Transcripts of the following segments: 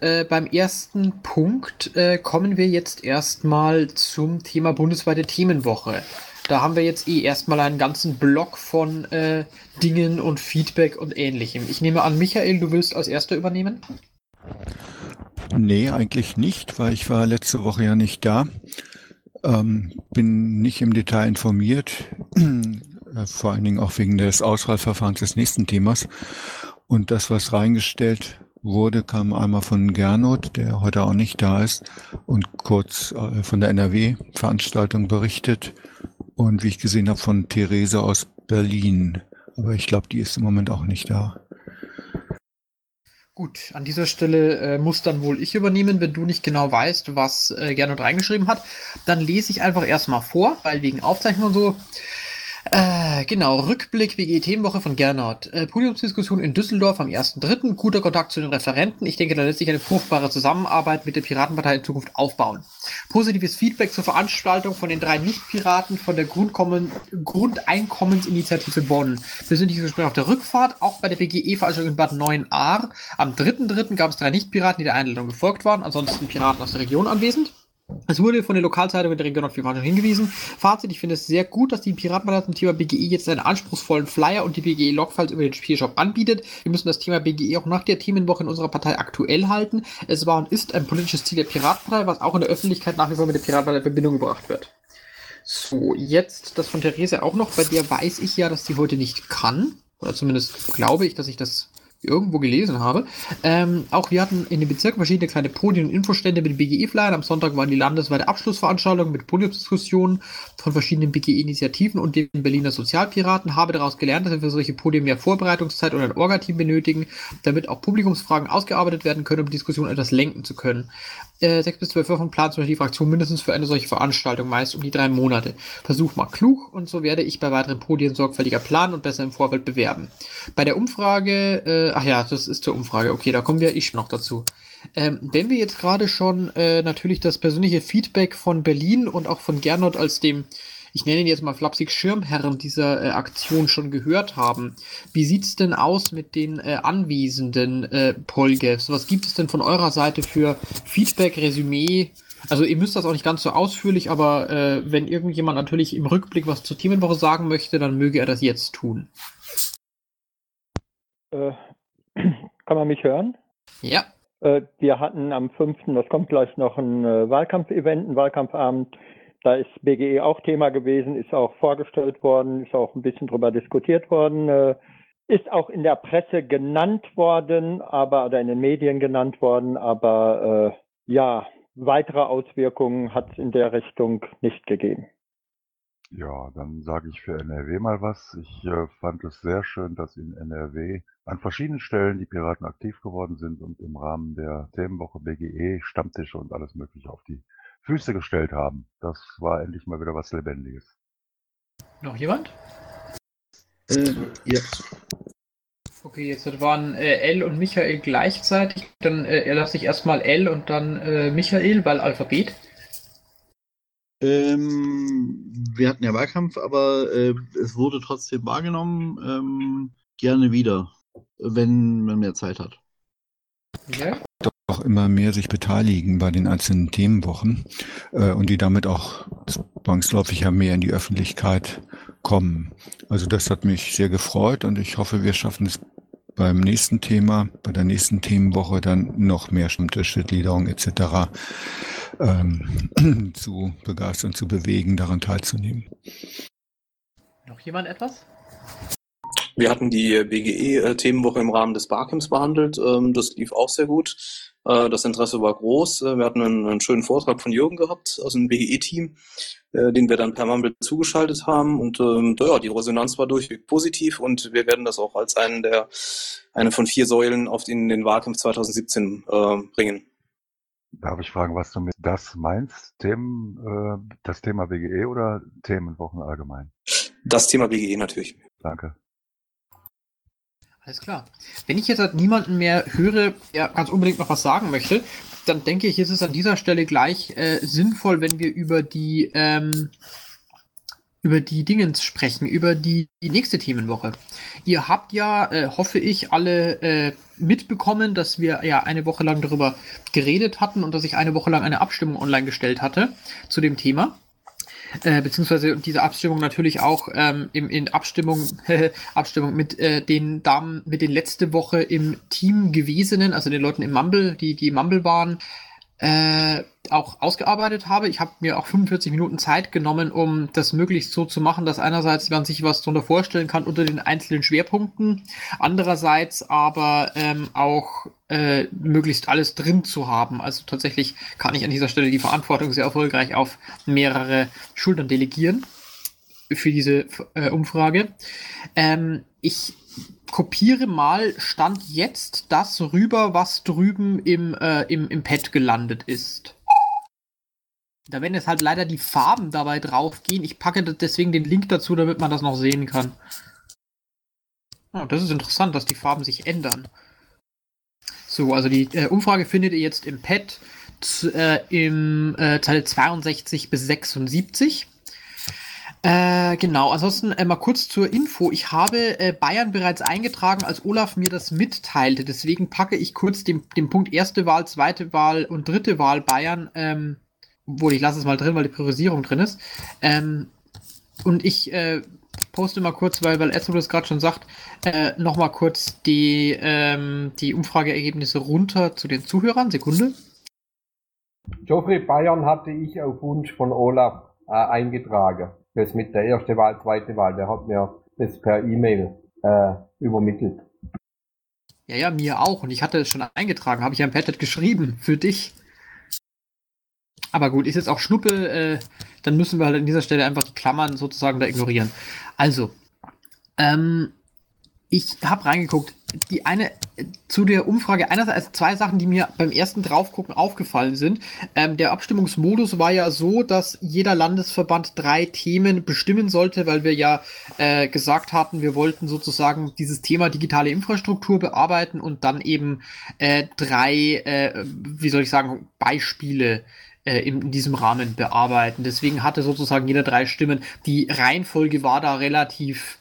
Äh, beim ersten Punkt äh, kommen wir jetzt erstmal zum Thema bundesweite Themenwoche. Da haben wir jetzt eh erstmal einen ganzen Block von äh, Dingen und Feedback und ähnlichem. Ich nehme an, Michael, du willst als erster übernehmen? Nee, eigentlich nicht, weil ich war letzte Woche ja nicht da. Ähm, bin nicht im Detail informiert, äh, vor allen Dingen auch wegen des Auswahlverfahrens des nächsten Themas. Und das, was reingestellt wurde, kam einmal von Gernot, der heute auch nicht da ist, und kurz äh, von der NRW-Veranstaltung berichtet und wie ich gesehen habe von Therese aus Berlin. Aber ich glaube, die ist im Moment auch nicht da. Gut, an dieser Stelle äh, muss dann wohl ich übernehmen, wenn du nicht genau weißt, was äh, Gernot reingeschrieben hat. Dann lese ich einfach erstmal vor, weil wegen Aufzeichnung und so äh, genau, Rückblick WG-Themenwoche von Gernot. Äh, Podiumsdiskussion in Düsseldorf am 1.3. Guter Kontakt zu den Referenten. Ich denke, da lässt sich eine fruchtbare Zusammenarbeit mit der Piratenpartei in Zukunft aufbauen. Positives Feedback zur Veranstaltung von den drei Nicht-Piraten von der Grundkommen Grundeinkommensinitiative Bonn. Persönliches Gespräch auf der Rückfahrt, auch bei der WGE-Veranstaltung in Bad 9a. Am 3.3. gab es drei Nicht-Piraten, die der Einladung gefolgt waren, ansonsten Piraten aus der Region anwesend. Es wurde von der Lokalzeitung der Region hingewiesen. Fazit, ich finde es sehr gut, dass die Piratenpartei zum Thema BGE jetzt einen anspruchsvollen Flyer und die BGE Logfiles über den Spielshop anbietet. Wir müssen das Thema BGE auch nach der Themenwoche in unserer Partei aktuell halten. Es war und ist ein politisches Ziel der Piratenpartei, was auch in der Öffentlichkeit nach wie vor mit der Piratenpartei in Verbindung gebracht wird. So, jetzt das von Therese auch noch. Bei der weiß ich ja, dass sie heute nicht kann. Oder zumindest glaube ich, dass ich das irgendwo gelesen habe. Ähm, auch wir hatten in den Bezirken verschiedene kleine Podien- und Infostände mit BGE-Flyern. Am Sonntag waren die landesweite Abschlussveranstaltung mit Podiumsdiskussionen von verschiedenen BGE-Initiativen und den Berliner Sozialpiraten. Habe daraus gelernt, dass wir für solche Podien mehr Vorbereitungszeit und ein Orga-Team benötigen, damit auch Publikumsfragen ausgearbeitet werden können, um die Diskussion etwas lenken zu können äh, sechs bis zwölf Wochen plant zum Beispiel die Fraktion mindestens für eine solche Veranstaltung, meist um die drei Monate. Versuch mal klug und so werde ich bei weiteren Podien sorgfältiger planen und besser im Vorfeld bewerben. Bei der Umfrage, äh, ach ja, das ist zur Umfrage, okay, da kommen wir ich noch dazu. Ähm, wenn wir jetzt gerade schon äh, natürlich das persönliche Feedback von Berlin und auch von Gernot als dem ich nenne ihn jetzt mal flapsig Schirmherren dieser äh, Aktion schon gehört haben. Wie sieht's denn aus mit den äh, anwesenden äh, Polgefs? Was gibt es denn von eurer Seite für Feedback, Resümee? Also ihr müsst das auch nicht ganz so ausführlich, aber äh, wenn irgendjemand natürlich im Rückblick was zur Themenwoche sagen möchte, dann möge er das jetzt tun. Äh, kann man mich hören? Ja. Äh, wir hatten am 5., das kommt gleich noch ein äh, Wahlkampfevent, ein Wahlkampfabend da ist BGE auch Thema gewesen, ist auch vorgestellt worden, ist auch ein bisschen drüber diskutiert worden, äh, ist auch in der Presse genannt worden, aber oder in den Medien genannt worden, aber äh, ja, weitere Auswirkungen hat es in der Richtung nicht gegeben. Ja, dann sage ich für NRW mal was. Ich äh, fand es sehr schön, dass in NRW an verschiedenen Stellen die Piraten aktiv geworden sind und im Rahmen der Themenwoche BGE Stammtische und alles Mögliche auf die Füße gestellt haben. Das war endlich mal wieder was Lebendiges. Noch jemand? Äh, ja. Okay, jetzt waren äh, L und Michael gleichzeitig. Dann äh, erlasse ich erstmal L und dann äh, Michael, weil Alphabet. Ähm, wir hatten ja Wahlkampf, aber äh, es wurde trotzdem wahrgenommen. Ähm, gerne wieder, wenn man mehr Zeit hat. Ja auch immer mehr sich beteiligen bei den einzelnen Themenwochen äh, und die damit auch zwangsläufig ja mehr in die Öffentlichkeit kommen. Also das hat mich sehr gefreut und ich hoffe, wir schaffen es beim nächsten Thema, bei der nächsten Themenwoche dann noch mehr Stammtische, Gliederung etc. Ähm, zu begeistern, zu bewegen, daran teilzunehmen. Noch jemand etwas? Wir hatten die BGE-Themenwoche im Rahmen des Barcamps behandelt. Ähm, das lief auch sehr gut. Äh, das Interesse war groß. Äh, wir hatten einen, einen schönen Vortrag von Jürgen gehabt aus dem BGE-Team, äh, den wir dann per Mumble zugeschaltet haben. Und ähm, ja, die Resonanz war durchweg positiv und wir werden das auch als einen der, eine von vier Säulen auf den, den Wahlkampf 2017 äh, bringen. Darf ich fragen, was du mit das meinst? Themen, äh, das Thema BGE oder Themenwochen allgemein? Das Thema BGE natürlich. Danke. Alles klar. Wenn ich jetzt halt niemanden mehr höre, der ganz unbedingt noch was sagen möchte, dann denke ich, ist es an dieser Stelle gleich äh, sinnvoll, wenn wir über die ähm, über die Dingens sprechen, über die, die nächste Themenwoche. Ihr habt ja, äh, hoffe ich, alle äh, mitbekommen, dass wir ja eine Woche lang darüber geredet hatten und dass ich eine Woche lang eine Abstimmung online gestellt hatte zu dem Thema. Äh, beziehungsweise diese Abstimmung natürlich auch ähm, im, in Abstimmung, Abstimmung mit äh, den Damen, mit den letzte Woche im Team gewesenen, also den Leuten im Mumble, die, die Mumble waren, äh, auch ausgearbeitet habe. Ich habe mir auch 45 Minuten Zeit genommen, um das möglichst so zu machen, dass einerseits man sich was darunter vorstellen kann unter den einzelnen Schwerpunkten, andererseits aber ähm, auch äh, möglichst alles drin zu haben. Also tatsächlich kann ich an dieser Stelle die Verantwortung sehr erfolgreich auf mehrere Schultern delegieren für diese äh, Umfrage. Ähm, ich kopiere mal Stand jetzt das rüber, was drüben im, äh, im, im Pad gelandet ist. Da werden jetzt halt leider die Farben dabei draufgehen. Ich packe deswegen den Link dazu, damit man das noch sehen kann. Oh, das ist interessant, dass die Farben sich ändern. So, also die äh, Umfrage findet ihr jetzt im Pad äh, im äh, Teil 62 bis 76. Äh, genau, ansonsten äh, mal kurz zur Info. Ich habe äh, Bayern bereits eingetragen, als Olaf mir das mitteilte. Deswegen packe ich kurz den, den Punkt erste Wahl, zweite Wahl und dritte Wahl Bayern, ähm, wohl ich lasse es mal drin, weil die Priorisierung drin ist. Ähm, und ich äh, poste mal kurz, weil, weil Ezra das gerade schon sagt, äh, nochmal kurz die, ähm, die Umfrageergebnisse runter zu den Zuhörern. Sekunde. Geoffrey Bayern hatte ich auf Wunsch von Olaf äh, eingetragen das mit der ersten Wahl, zweite Wahl, der hat mir das per E-Mail äh, übermittelt. Ja, ja, mir auch. Und ich hatte es schon eingetragen, habe ich ja im Padlet geschrieben, für dich. Aber gut, ist jetzt auch Schnuppe, äh, dann müssen wir halt an dieser Stelle einfach die Klammern sozusagen da ignorieren. Also, ähm, ich habe reingeguckt. Die eine zu der Umfrage einerseits zwei Sachen, die mir beim ersten draufgucken aufgefallen sind. Ähm, der Abstimmungsmodus war ja so, dass jeder Landesverband drei Themen bestimmen sollte, weil wir ja äh, gesagt hatten, wir wollten sozusagen dieses Thema digitale Infrastruktur bearbeiten und dann eben äh, drei, äh, wie soll ich sagen, Beispiele äh, in, in diesem Rahmen bearbeiten. Deswegen hatte sozusagen jeder drei Stimmen. Die Reihenfolge war da relativ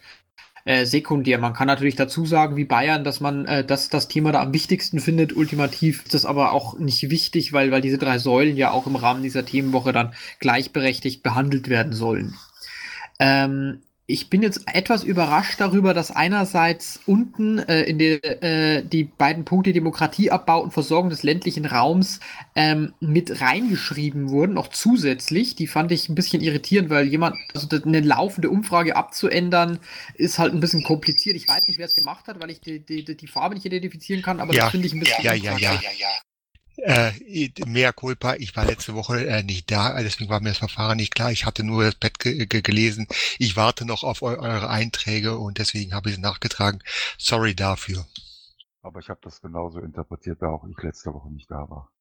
äh, sekundär. Man kann natürlich dazu sagen, wie Bayern, dass man äh, das, das Thema da am wichtigsten findet. Ultimativ ist das aber auch nicht wichtig, weil, weil diese drei Säulen ja auch im Rahmen dieser Themenwoche dann gleichberechtigt behandelt werden sollen. Ähm, ich bin jetzt etwas überrascht darüber, dass einerseits unten äh, in der äh, die beiden Punkte Demokratieabbau und Versorgung des ländlichen Raums ähm, mit reingeschrieben wurden, noch zusätzlich. Die fand ich ein bisschen irritierend, weil jemand, also eine laufende Umfrage abzuändern, ist halt ein bisschen kompliziert. Ich weiß nicht, wer es gemacht hat, weil ich die, die, die Farbe nicht identifizieren kann, aber ja, das finde ich ein bisschen. Ja, ja, ja, ja, ja. Äh, mehr Culpa, ich war letzte Woche äh, nicht da, deswegen war mir das Verfahren nicht klar. Ich hatte nur das Bett ge ge gelesen. Ich warte noch auf eu eure Einträge und deswegen habe ich es nachgetragen. Sorry dafür. Aber ich habe das genauso interpretiert, da auch ich letzte Woche nicht da war.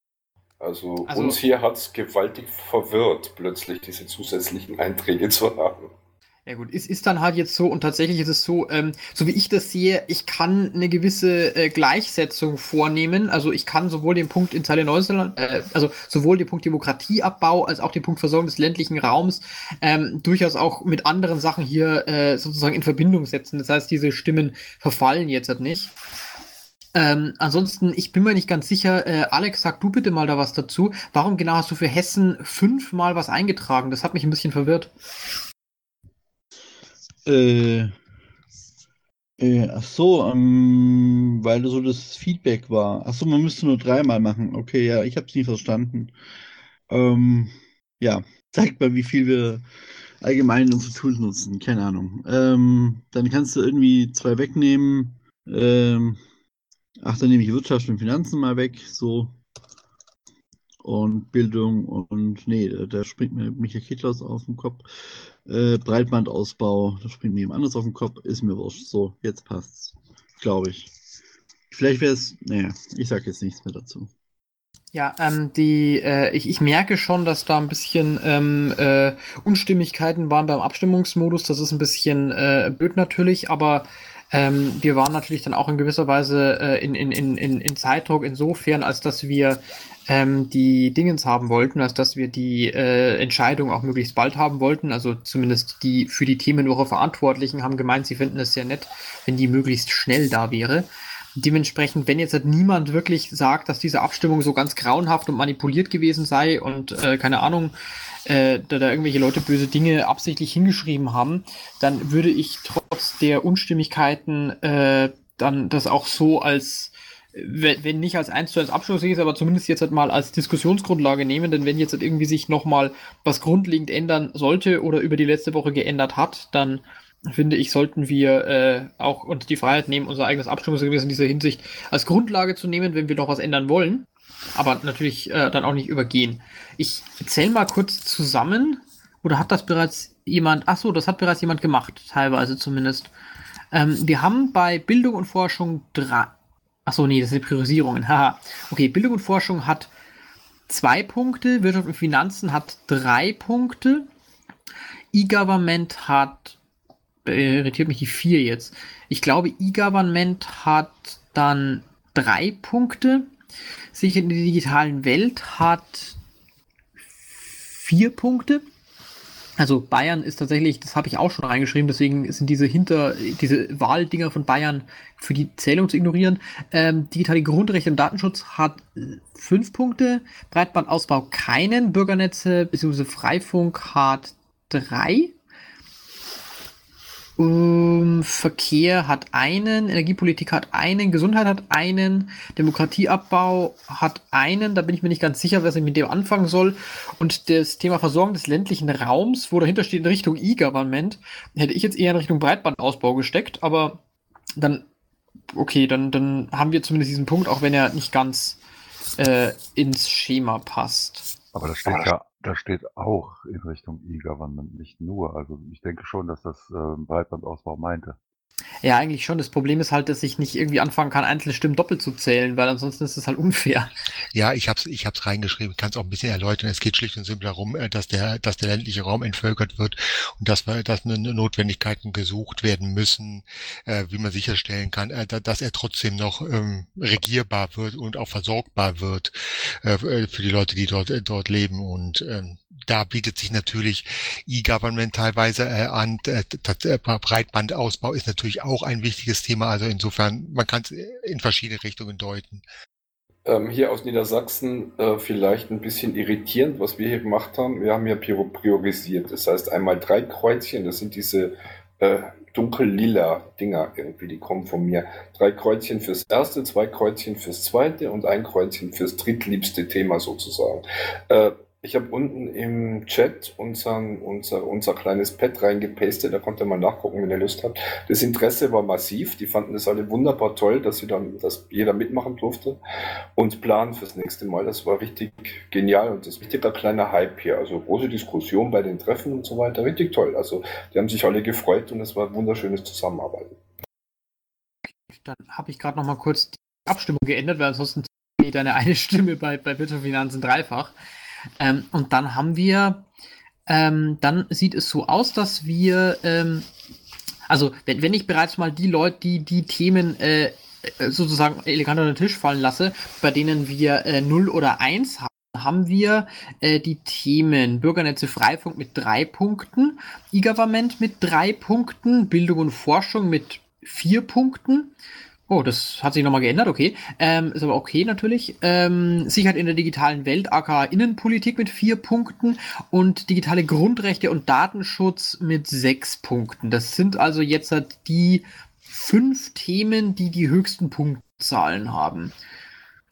Also, Also- uns hier hat es gewaltig verwirrt, plötzlich diese zusätzlichen Einträge zu haben. Ja gut, es ist dann halt jetzt so und tatsächlich ist es so, ähm, so wie ich das sehe, ich kann eine gewisse äh, Gleichsetzung vornehmen. Also ich kann sowohl den Punkt in Zeile 19, äh, also sowohl den Punkt Demokratieabbau als auch den Punkt Versorgung des ländlichen Raums ähm, durchaus auch mit anderen Sachen hier äh, sozusagen in Verbindung setzen. Das heißt, diese Stimmen verfallen jetzt halt nicht. Ähm, ansonsten, ich bin mir nicht ganz sicher. Äh, Alex, sag du bitte mal da was dazu. Warum genau hast du für Hessen fünfmal was eingetragen? Das hat mich ein bisschen verwirrt. Äh, äh, ach so, ähm, weil so das Feedback war. Ach so, man müsste nur dreimal machen. Okay, ja, ich habe es nie verstanden. Ähm, ja, zeigt mal, wie viel wir allgemein unsere Tools nutzen. Keine Ahnung. Ähm, dann kannst du irgendwie zwei wegnehmen. Ähm, ach, dann nehme ich Wirtschaft und Finanzen mal weg. So. Und Bildung und nee, da, springt mir Michael Kittlaus auf den Kopf. Äh, Breitbandausbau, da springt mir jemand anderes auf den Kopf, ist mir wurscht. So, jetzt passt's. Glaube ich. Vielleicht wäre es, naja, ich sag jetzt nichts mehr dazu. Ja, ähm, die, äh, ich, ich merke schon, dass da ein bisschen ähm, äh, Unstimmigkeiten waren beim Abstimmungsmodus. Das ist ein bisschen äh, blöd natürlich, aber Ähm, wir waren natürlich dann auch in gewisser Weise äh, in, in, in, in Zeitdruck insofern, als dass wir ähm, die Dingens haben wollten, als dass wir die äh, Entscheidung auch möglichst bald haben wollten. Also zumindest die für die Themenwoche Verantwortlichen haben gemeint, sie finden es sehr nett, wenn die möglichst schnell da wäre. Dementsprechend, wenn jetzt halt niemand wirklich sagt, dass diese Abstimmung so ganz grauenhaft und manipuliert gewesen sei und äh, keine Ahnung, äh, da, da irgendwelche Leute böse Dinge absichtlich hingeschrieben haben, dann würde ich trotz der Unstimmigkeiten äh, dann das auch so als wenn nicht als 1 zu 1 Abschluss ist, aber zumindest jetzt halt mal als Diskussionsgrundlage nehmen, denn wenn jetzt halt irgendwie sich nochmal was grundlegend ändern sollte oder über die letzte Woche geändert hat, dann finde ich, sollten wir äh, auch uns die Freiheit nehmen, unser eigenes Abstimmungsergebnis in dieser Hinsicht als Grundlage zu nehmen, wenn wir noch was ändern wollen aber natürlich äh, dann auch nicht übergehen. Ich zähle mal kurz zusammen. Oder hat das bereits jemand? Ach so, das hat bereits jemand gemacht, teilweise zumindest. Ähm, wir haben bei Bildung und Forschung drei. Ach so, nee, das sind Priorisierungen. Haha. okay, Bildung und Forschung hat zwei Punkte, Wirtschaft und Finanzen hat drei Punkte, E-Government hat irritiert mich die vier jetzt. Ich glaube, E-Government hat dann drei Punkte sich in der digitalen Welt hat vier Punkte. Also Bayern ist tatsächlich, das habe ich auch schon reingeschrieben, deswegen sind diese hinter, diese Wahldinger von Bayern für die Zählung zu ignorieren. Ähm, digitale Grundrechte und Datenschutz hat fünf Punkte, Breitbandausbau keinen, Bürgernetze bzw. Freifunk hat drei. Um, Verkehr hat einen, Energiepolitik hat einen, Gesundheit hat einen, Demokratieabbau hat einen, da bin ich mir nicht ganz sicher, was ich mit dem anfangen soll. Und das Thema Versorgung des ländlichen Raums, wo dahinter steht in Richtung E-Government, hätte ich jetzt eher in Richtung Breitbandausbau gesteckt, aber dann, okay, dann, dann haben wir zumindest diesen Punkt, auch wenn er nicht ganz äh, ins Schema passt. Aber das steht ja da steht auch in Richtung E-Government, nicht nur. Also ich denke schon, dass das äh, Breitbandausbau meinte. Ja, eigentlich schon. Das Problem ist halt, dass ich nicht irgendwie anfangen kann, einzelne Stimmen doppelt zu zählen, weil ansonsten ist das halt unfair. Ja, ich hab's, ich hab's reingeschrieben, kann es auch ein bisschen erläutern. Es geht schlicht und simpel darum, äh, dass der, dass der ländliche Raum entvölkert wird und dass, dass Notwendigkeiten gesucht werden müssen, äh, wie man sicherstellen kann, äh, dass er trotzdem noch ähm, regierbar wird und auch versorgbar wird äh, für die Leute, die dort, äh, dort leben. Und ähm, da bietet sich natürlich E-Government teilweise äh, an. Äh, Breitbandausbau ist natürlich auch ein wichtiges Thema. Also insofern, man kann es in verschiedene Richtungen deuten. Ähm, hier aus Niedersachsen äh, vielleicht ein bisschen irritierend, was wir hier gemacht haben. Wir haben ja priorisiert. Das heißt einmal drei Kreuzchen, das sind diese äh, dunkel-lila Dinger irgendwie, die kommen von mir. Drei Kreuzchen fürs erste, zwei Kreuzchen fürs zweite und ein Kreuzchen fürs drittliebste Thema sozusagen. Äh, ich habe unten im Chat unseren, unser, unser kleines Pad reingepastet, da konnte man nachgucken, wenn ihr Lust habt. Das Interesse war massiv, die fanden das alle wunderbar toll, dass sie dann, dass jeder mitmachen durfte und planen fürs nächste Mal. Das war richtig genial und das ist ein richtiger kleiner Hype hier. Also große Diskussion bei den Treffen und so weiter, richtig toll. Also die haben sich alle gefreut und es war wunderschönes Zusammenarbeiten. Dann habe ich gerade noch mal kurz die Abstimmung geändert, weil ansonsten geht eine eine Stimme bei, bei Wirtschaft dreifach. Ähm, und dann haben wir, ähm, dann sieht es so aus, dass wir, ähm, also wenn, wenn ich bereits mal die Leute, die die Themen äh, sozusagen elegant unter den Tisch fallen lasse, bei denen wir äh, 0 oder 1 haben, haben wir äh, die Themen Bürgernetze Freifunk mit drei Punkten, E-Government mit drei Punkten, Bildung und Forschung mit vier Punkten, Oh, das hat sich nochmal geändert, okay. Ähm, ist aber okay natürlich. Ähm, Sicherheit in der digitalen Welt, aka Innenpolitik mit vier Punkten und digitale Grundrechte und Datenschutz mit sechs Punkten. Das sind also jetzt die fünf Themen, die die höchsten Punktzahlen haben.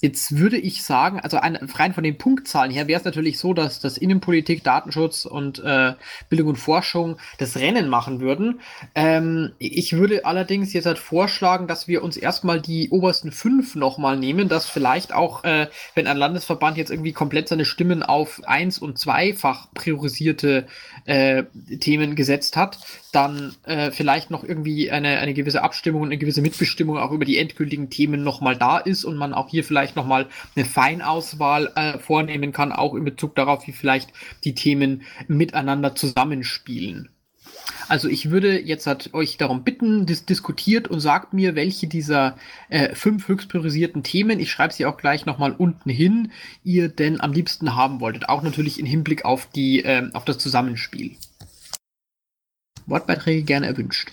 Jetzt würde ich sagen, also ein, rein von den Punktzahlen her wäre es natürlich so, dass das Innenpolitik, Datenschutz und äh, Bildung und Forschung das Rennen machen würden. Ähm, ich würde allerdings jetzt halt vorschlagen, dass wir uns erstmal die obersten fünf nochmal nehmen, dass vielleicht auch, äh, wenn ein Landesverband jetzt irgendwie komplett seine Stimmen auf eins und zweifach priorisierte äh, Themen gesetzt hat, dann äh, vielleicht noch irgendwie eine, eine gewisse Abstimmung und eine gewisse Mitbestimmung auch über die endgültigen Themen nochmal da ist und man auch hier vielleicht nochmal eine Feinauswahl äh, vornehmen kann, auch in Bezug darauf, wie vielleicht die Themen miteinander zusammenspielen. Also ich würde jetzt halt euch darum bitten, dis diskutiert und sagt mir, welche dieser äh, fünf höchst priorisierten Themen, ich schreibe sie auch gleich nochmal unten hin, ihr denn am liebsten haben wolltet. Auch natürlich im Hinblick auf, die, äh, auf das Zusammenspiel. Wortbeiträge gerne erwünscht.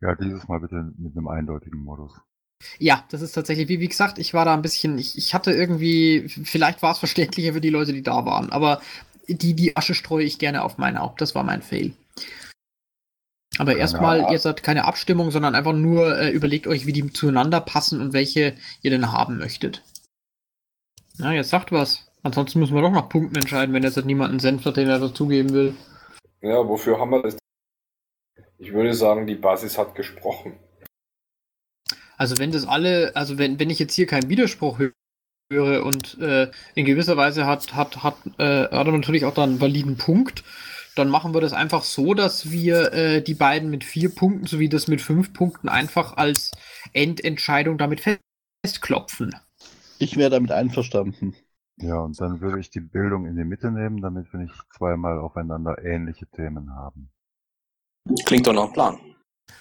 Ja, dieses Mal bitte mit einem eindeutigen Modus. Ja, das ist tatsächlich, wie, wie gesagt, ich war da ein bisschen, ich, ich hatte irgendwie, vielleicht war es verständlicher für die Leute, die da waren, aber die, die Asche streue ich gerne auf mein Haupt. Das war mein Fail. Aber erstmal, ihr seid keine Abstimmung, sondern einfach nur äh, überlegt euch, wie die zueinander passen und welche ihr denn haben möchtet. Na, jetzt sagt was. Ansonsten müssen wir doch nach Punkten entscheiden, wenn jetzt halt niemand einen Senf hat, den er dazugeben will. Ja, wofür haben wir das? Ich würde sagen, die Basis hat gesprochen. Also wenn das alle, also wenn, wenn ich jetzt hier keinen Widerspruch höre und äh, in gewisser Weise hat, hat, hat, äh, hat er natürlich auch da einen validen Punkt, dann machen wir das einfach so, dass wir äh, die beiden mit vier Punkten sowie das mit fünf Punkten einfach als Endentscheidung damit festklopfen. Ich wäre damit einverstanden. Ja, und dann würde ich die Bildung in die Mitte nehmen, damit wir nicht zweimal aufeinander ähnliche Themen haben. Klingt doch nach einem Plan.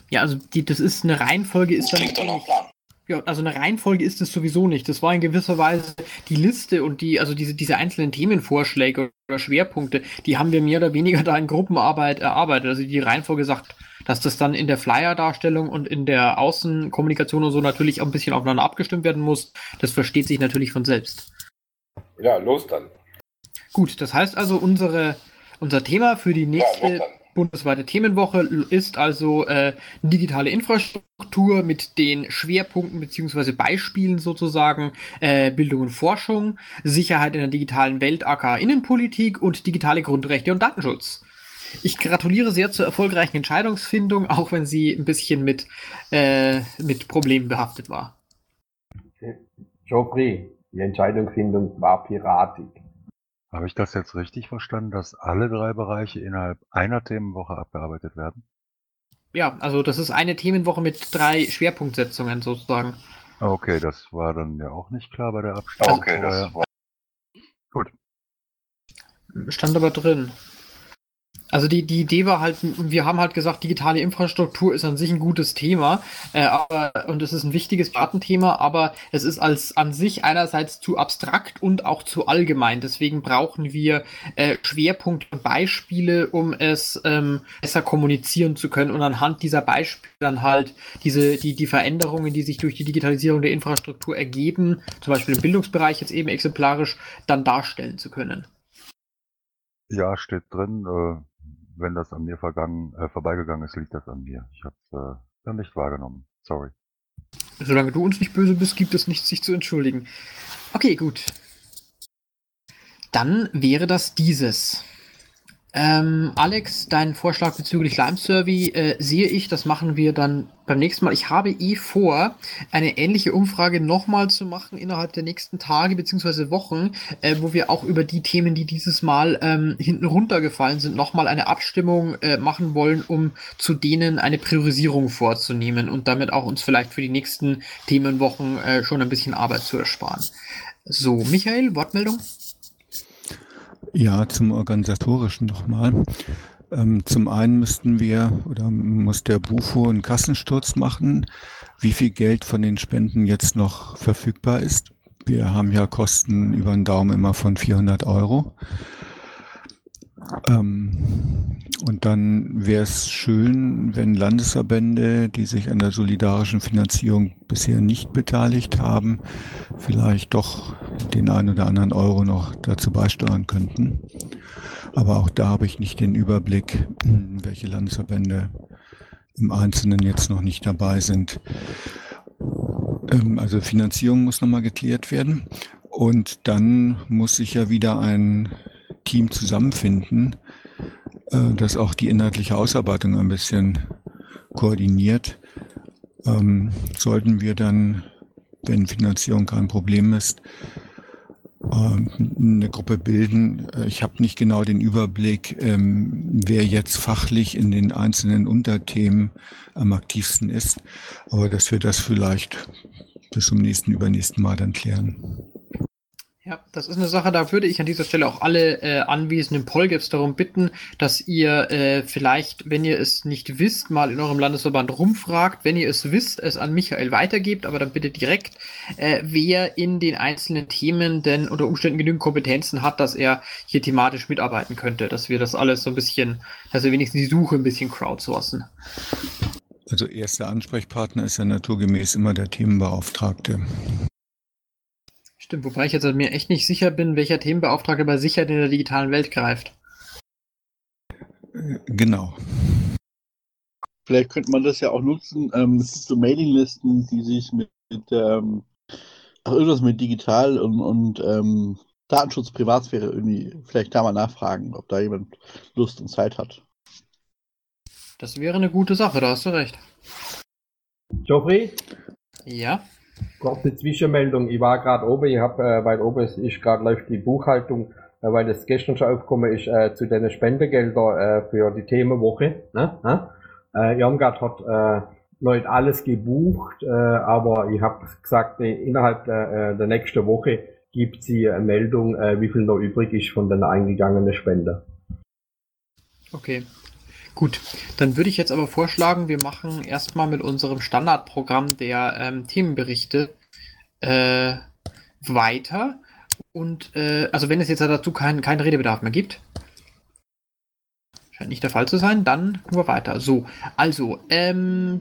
Ja, also die, das ist eine Reihenfolge ist dann Klingt doch nach Plan. ja, also eine Reihenfolge ist es sowieso nicht. Das war in gewisser Weise die Liste und die, also diese, diese einzelnen Themenvorschläge oder Schwerpunkte, die haben wir mehr oder weniger da in Gruppenarbeit erarbeitet. Also die Reihenfolge sagt, dass das dann in der Flyer-Darstellung und in der Außenkommunikation und so natürlich auch ein bisschen aufeinander abgestimmt werden muss. Das versteht sich natürlich von selbst. Ja, los dann. Gut, das heißt also, unsere, unser Thema für die Ja, los nächste dann. Bundesweite Themenwoche ist also äh, digitale Infrastruktur mit den Schwerpunkten beziehungsweise Beispielen sozusagen äh, Bildung und Forschung, Sicherheit in der digitalen Welt, aka Innenpolitik und digitale Grundrechte und Datenschutz. Ich gratuliere sehr zur erfolgreichen Entscheidungsfindung, auch wenn sie ein bisschen mit, äh, mit Problemen behaftet war. Joffrey, die Entscheidungsfindung war piratig. Habe ich das jetzt richtig verstanden, dass alle drei Bereiche innerhalb einer Themenwoche abgearbeitet werden? Ja, also das ist eine Themenwoche mit drei Schwerpunktsetzungen sozusagen. Okay, das war dann ja auch nicht klar bei der Abstimmung. Okay, das war. Gut. Stand aber drin. Also die, die Idee war halt, wir haben halt gesagt, digitale Infrastruktur ist an sich ein gutes Thema, äh, aber, und es ist ein wichtiges Datenthema, aber es ist als an sich einerseits zu abstrakt und auch zu allgemein. Deswegen brauchen wir äh, Schwerpunkte und Beispiele, um es ähm, besser kommunizieren zu können und anhand dieser Beispiele dann halt diese, die, die Veränderungen, die sich durch die Digitalisierung der Infrastruktur ergeben, zum Beispiel im Bildungsbereich jetzt eben exemplarisch, dann darstellen zu können. Ja, steht drin. Äh, wenn das an mir vergangen, äh, vorbeigegangen ist, liegt das an mir. Ich habe es äh, dann nicht wahrgenommen. Sorry. Solange du uns nicht böse bist, gibt es nichts, sich zu entschuldigen. Okay, gut. Dann wäre das dieses. Ähm, Alex, deinen Vorschlag bezüglich Lime Survey äh, sehe ich, das machen wir dann beim nächsten Mal. Ich habe eh vor, eine ähnliche Umfrage nochmal zu machen innerhalb der nächsten Tage bzw. Wochen, äh, wo wir auch über die Themen, die dieses Mal ähm, hinten runtergefallen sind, nochmal eine Abstimmung äh, machen wollen, um zu denen eine Priorisierung vorzunehmen und damit auch uns vielleicht für die nächsten Themenwochen äh, schon ein bisschen Arbeit zu ersparen. So, Michael, Wortmeldung? Ja, zum Organisatorischen nochmal. Ähm, zum einen müssten wir oder muss der Bufo einen Kassensturz machen, wie viel Geld von den Spenden jetzt noch verfügbar ist. Wir haben ja Kosten über den Daumen immer von 400 Euro. Ähm, und dann wäre es schön, wenn Landesverbände, die sich an der solidarischen Finanzierung bisher nicht beteiligt haben, vielleicht doch den einen oder anderen Euro noch dazu beisteuern könnten. Aber auch da habe ich nicht den Überblick, welche Landesverbände im Einzelnen jetzt noch nicht dabei sind. Ähm, Also Finanzierung muss nochmal geklärt werden. Und dann muss sich ja wieder ein Team zusammenfinden, äh, das auch die inhaltliche Ausarbeitung ein bisschen koordiniert. Ähm, sollten wir dann, wenn Finanzierung kein Problem ist, ähm, eine Gruppe bilden. Äh, Ich habe nicht genau den Überblick, ähm, wer jetzt fachlich in den einzelnen Unterthemen am aktivsten ist, aber dass wir das vielleicht bis zum nächsten, übernächsten Mal dann klären. Ja, das ist eine Sache, da würde ich an dieser Stelle auch alle äh, anwesenden Polgefs darum bitten, dass ihr äh, vielleicht, wenn ihr es nicht wisst, mal in eurem Landesverband rumfragt, wenn ihr es wisst, es an Michael weitergebt, aber dann bitte direkt, äh, wer in den einzelnen Themen denn unter Umständen genügend Kompetenzen hat, dass er hier thematisch mitarbeiten könnte, dass wir das alles so ein bisschen, dass wir wenigstens die Suche ein bisschen crowdsourcen. Also erster Ansprechpartner ist ja naturgemäß immer der Themenbeauftragte. Stimmt, wobei ich jetzt mir echt nicht sicher bin, welcher Themenbeauftragte bei Sicherheit in der digitalen Welt greift. Genau. Vielleicht könnte man das ja auch nutzen. Ähm, es gibt so Mailinglisten, die sich mit, mit ähm, ach, irgendwas mit digital und, und ähm, Datenschutz, Privatsphäre irgendwie vielleicht da mal nachfragen, ob da jemand Lust und Zeit hat. Das wäre eine gute Sache, da hast du recht. Geoffrey, Ja. Kurze Zwischenmeldung. Ich war gerade oben, ich hab, äh, weil oben ist, gerade läuft die Buchhaltung, äh, weil das gestern schon aufgekommen ist, äh, zu den Spendegelder äh, für die Themenwoche. Ne? Ne? Äh, Irmgard hat äh, noch nicht alles gebucht, äh, aber ich habe gesagt, äh, innerhalb der, äh, der nächsten Woche gibt sie eine Meldung, äh, wie viel noch übrig ist von den eingegangenen Spenden. Okay. Gut, dann würde ich jetzt aber vorschlagen, wir machen erstmal mit unserem Standardprogramm der ähm, Themenberichte äh, weiter. Und äh, also wenn es jetzt dazu keinen keinen Redebedarf mehr gibt, scheint nicht der Fall zu sein, dann nur weiter. So, also, ähm,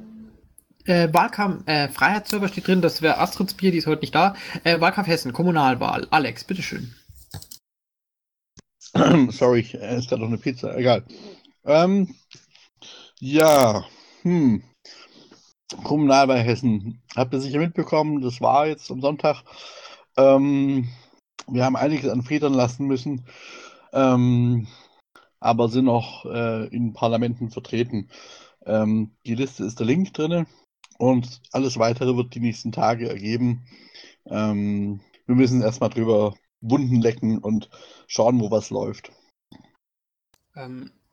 äh, Wahlkampf, äh, Freiheitsserver steht drin, das wäre Astrids Bier, die ist heute nicht da. Äh, Wahlkampf Hessen, Kommunalwahl. Alex, bitteschön. Sorry, ich esse gerade noch eine Pizza. Egal. Ähm, ja, hm. Kommunalwahl Hessen. Habt ihr sicher mitbekommen, das war jetzt am Sonntag. Ähm, wir haben einiges an Federn lassen müssen, ähm, aber sind noch äh, in Parlamenten vertreten. Ähm, die Liste ist der Link drin und alles weitere wird die nächsten Tage ergeben. Ähm, wir müssen erstmal drüber Wunden lecken und schauen, wo was läuft.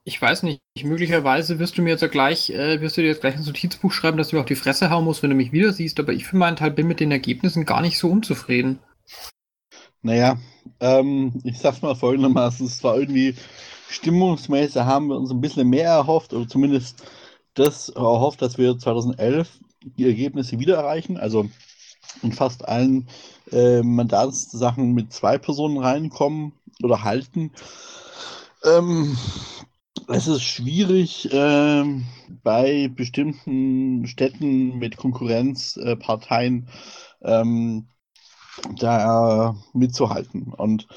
Ich weiß nicht, möglicherweise wirst du mir jetzt gleich, äh, wirst du dir jetzt gleich ein Notizbuch schreiben, dass du mir auf die Fresse hauen musst, wenn du mich wieder siehst, aber ich für meinen Teil bin mit den Ergebnissen gar nicht so unzufrieden. Naja, ähm, ich sag's mal folgendermaßen, es war irgendwie stimmungsmäßig, haben wir uns ein bisschen mehr erhofft, oder zumindest das erhofft, dass wir 2011 die Ergebnisse wieder erreichen, also in fast allen äh, Mandatssachen mit zwei Personen reinkommen oder halten. Ähm, es ist schwierig, ähm, bei bestimmten Städten mit Konkurrenzparteien ähm, da mitzuhalten. Und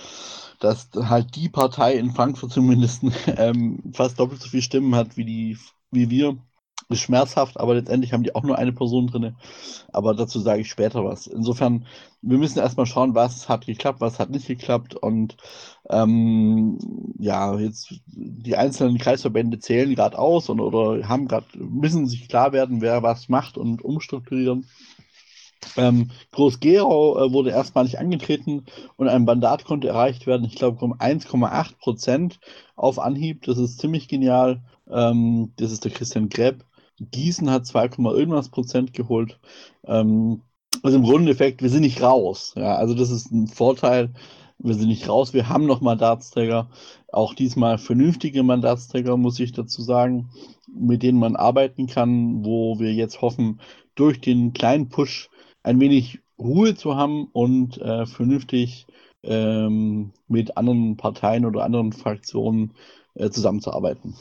dass halt die Partei in Frankfurt zumindest ähm, fast doppelt so viele Stimmen hat wie die, wie wir, ist schmerzhaft, aber letztendlich haben die auch nur eine Person drin. Aber dazu sage ich später was. Insofern, wir müssen erstmal schauen, was hat geklappt, was hat nicht geklappt. Und ähm, ja, jetzt die einzelnen Kreisverbände zählen gerade aus und oder haben gerade, müssen sich klar werden, wer was macht und umstrukturieren. Ähm, Groß-Gerau äh, wurde erstmalig angetreten und ein Mandat konnte erreicht werden, ich glaube, um 1,8 Prozent auf Anhieb. Das ist ziemlich genial. Ähm, das ist der Christian Greb. Gießen hat 2, irgendwas Prozent geholt. Ähm, also im Grundeffekt, wir sind nicht raus. Ja, also das ist ein Vorteil. Wir sind nicht raus. Wir haben noch Mandatsträger. Auch diesmal vernünftige Mandatsträger, muss ich dazu sagen, mit denen man arbeiten kann, wo wir jetzt hoffen, durch den kleinen Push ein wenig Ruhe zu haben und äh, vernünftig ähm, mit anderen Parteien oder anderen Fraktionen äh, zusammenzuarbeiten.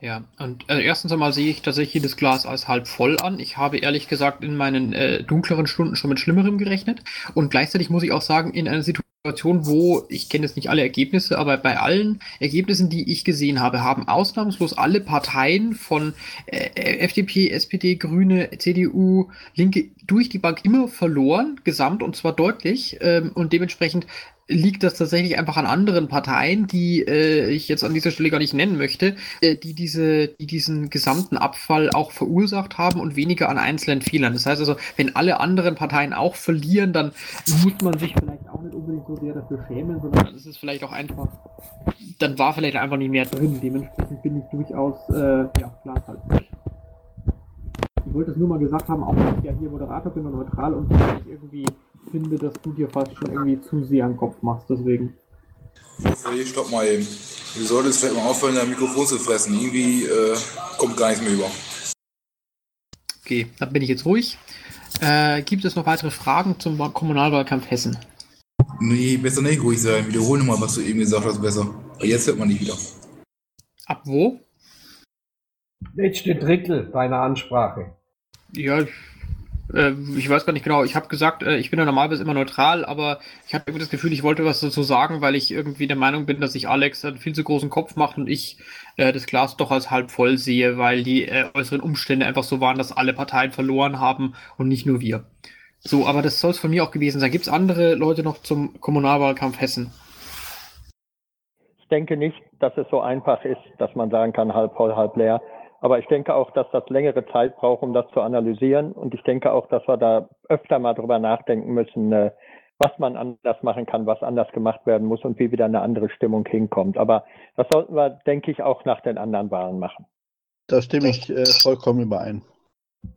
Ja, und äh, erstens einmal sehe ich tatsächlich das Glas als halb voll an. Ich habe ehrlich gesagt in meinen äh, dunkleren Stunden schon mit Schlimmerem gerechnet. Und gleichzeitig muss ich auch sagen, in einer Situation, wo, ich kenne jetzt nicht alle Ergebnisse, aber bei allen Ergebnissen, die ich gesehen habe, haben ausnahmslos alle Parteien von äh, FDP, SPD, Grüne, CDU, Linke durch die Bank immer verloren, gesamt und zwar deutlich. Ähm, und dementsprechend liegt das tatsächlich einfach an anderen Parteien, die äh, ich jetzt an dieser Stelle gar nicht nennen möchte, äh, die diese, die diesen gesamten Abfall auch verursacht haben und weniger an einzelnen Fehlern. Das heißt also, wenn alle anderen Parteien auch verlieren, dann muss man sich vielleicht auch nicht unbedingt so sehr dafür schämen, sondern es ist vielleicht auch einfach, dann war vielleicht einfach nicht mehr drin. Dementsprechend bin ich durchaus äh, ja, klar halt. wollte es nur mal gesagt haben, auch wenn ich ja hier Moderator bin und neutral und ich irgendwie finde, dass du dir fast schon irgendwie zu sehr einen Kopf machst, deswegen. Ich stopp mal eben. Du solltest vielleicht mal aufhören, dein Mikrofon zu fressen. Irgendwie äh, kommt gar nichts mehr über. Okay, dann bin ich jetzt ruhig. Äh, gibt es noch weitere Fragen zum Kommunalwahlkampf Hessen? Nee, besser nicht ruhig sein. Wiederhole nochmal, was du eben gesagt hast, besser. Aber jetzt hört man dich wieder. Ab wo? Letzte Drittel deiner Ansprache. Ja, ich, ich weiß gar nicht genau. Ich habe gesagt, äh, ich bin ja normalerweise immer neutral, aber ich habe irgendwie das Gefühl, ich wollte was dazu sagen, weil ich irgendwie der Meinung bin, dass sich Alex einen viel zu großen Kopf macht und ich äh, das Glas doch als halb voll sehe, weil die äh, äußeren Umstände einfach so waren, dass alle Parteien verloren haben und nicht nur wir. So, aber das soll es von mir auch gewesen sein. Gibt es andere Leute noch zum Kommunalwahlkampf Hessen? Ich denke nicht, dass es so einfach ist, dass man sagen kann, halb voll, halb leer. Aber ich denke auch, dass das längere Zeit braucht, um das zu analysieren. Und ich denke auch, dass wir da öfter mal drüber nachdenken müssen, äh, was man anders machen kann, was anders gemacht werden muss und wie wieder eine andere Stimmung hinkommt. Aber das sollten wir, denke ich, auch nach den anderen Wahlen machen. Da stimme ich äh, vollkommen überein.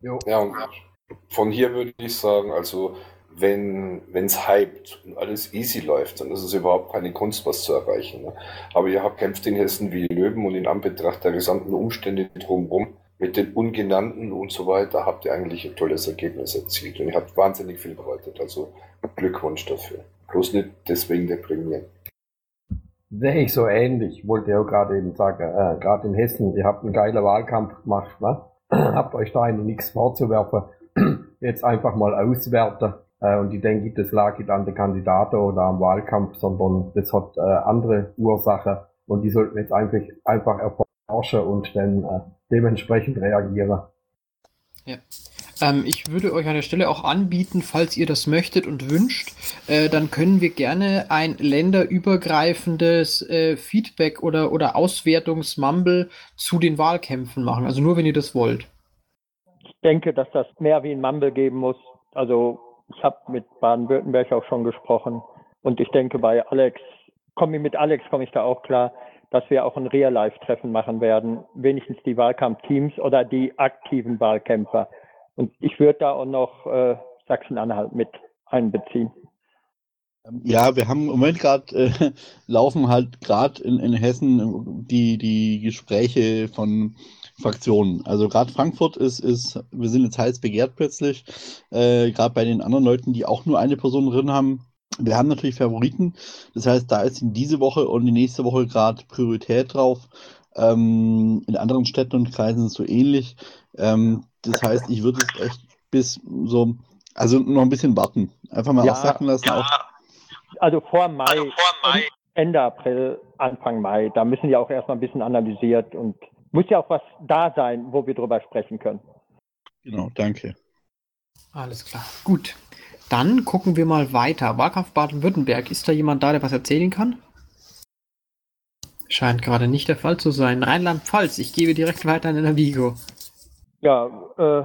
Jo. Ja, und von hier würde ich sagen, also wenn es hypt und alles easy läuft, dann ist es überhaupt keine Kunst, was zu erreichen. Ne? Aber ihr habt kämpft in Hessen wie Löwen und in Anbetracht der gesamten Umstände drumherum mit den Ungenannten und so weiter habt ihr eigentlich ein tolles Ergebnis erzielt und ihr habt wahnsinnig viel bereitet. Also Glückwunsch dafür. Bloß nicht deswegen deprimieren. Sehe ich so ähnlich. Wollte ja gerade eben sagen, äh, gerade in Hessen, ihr habt einen geilen Wahlkampf gemacht, ne? habt euch da nichts vorzuwerfen. Jetzt einfach mal auswerten und ich denke, das lag nicht an der Kandidaten oder am Wahlkampf, sondern das hat äh, andere Ursachen und die sollten jetzt einfach, einfach erforschen und dann äh, dementsprechend reagieren. Ja. Ähm, ich würde euch an der Stelle auch anbieten, falls ihr das möchtet und wünscht, äh, dann können wir gerne ein länderübergreifendes äh, Feedback oder, oder Auswertungsmumble zu den Wahlkämpfen machen. Also nur, wenn ihr das wollt. Ich denke, dass das mehr wie ein Mumble geben muss. Also ich habe mit Baden-Württemberg auch schon gesprochen und ich denke bei Alex, komme mit Alex komme ich da auch klar, dass wir auch ein Real-Life-Treffen machen werden, wenigstens die Wahlkampfteams oder die aktiven Wahlkämpfer. Und ich würde da auch noch äh, Sachsen-Anhalt mit einbeziehen. Ja, wir haben im Moment gerade äh, laufen halt gerade in, in Hessen die, die Gespräche von Fraktionen. Also gerade Frankfurt ist, ist, wir sind jetzt heiß begehrt plötzlich, äh, gerade bei den anderen Leuten, die auch nur eine Person drin haben. Wir haben natürlich Favoriten, das heißt, da ist in diese Woche und die nächste Woche gerade Priorität drauf. Ähm, in anderen Städten und Kreisen ist es so ähnlich. Ähm, das heißt, ich würde es echt bis so, also noch ein bisschen warten. Einfach mal ja, aussacken lassen. Ja. Auch. Also vor Mai, also vor Mai. Ende April, Anfang Mai, da müssen ja auch erstmal ein bisschen analysiert und muss ja auch was da sein, wo wir drüber sprechen können. Genau, danke. Alles klar. Gut. Dann gucken wir mal weiter. Wahlkampf Baden-Württemberg. Ist da jemand da, der was erzählen kann? Scheint gerade nicht der Fall zu sein. Rheinland-Pfalz. Ich gebe direkt weiter an den Navigo. Ja, äh,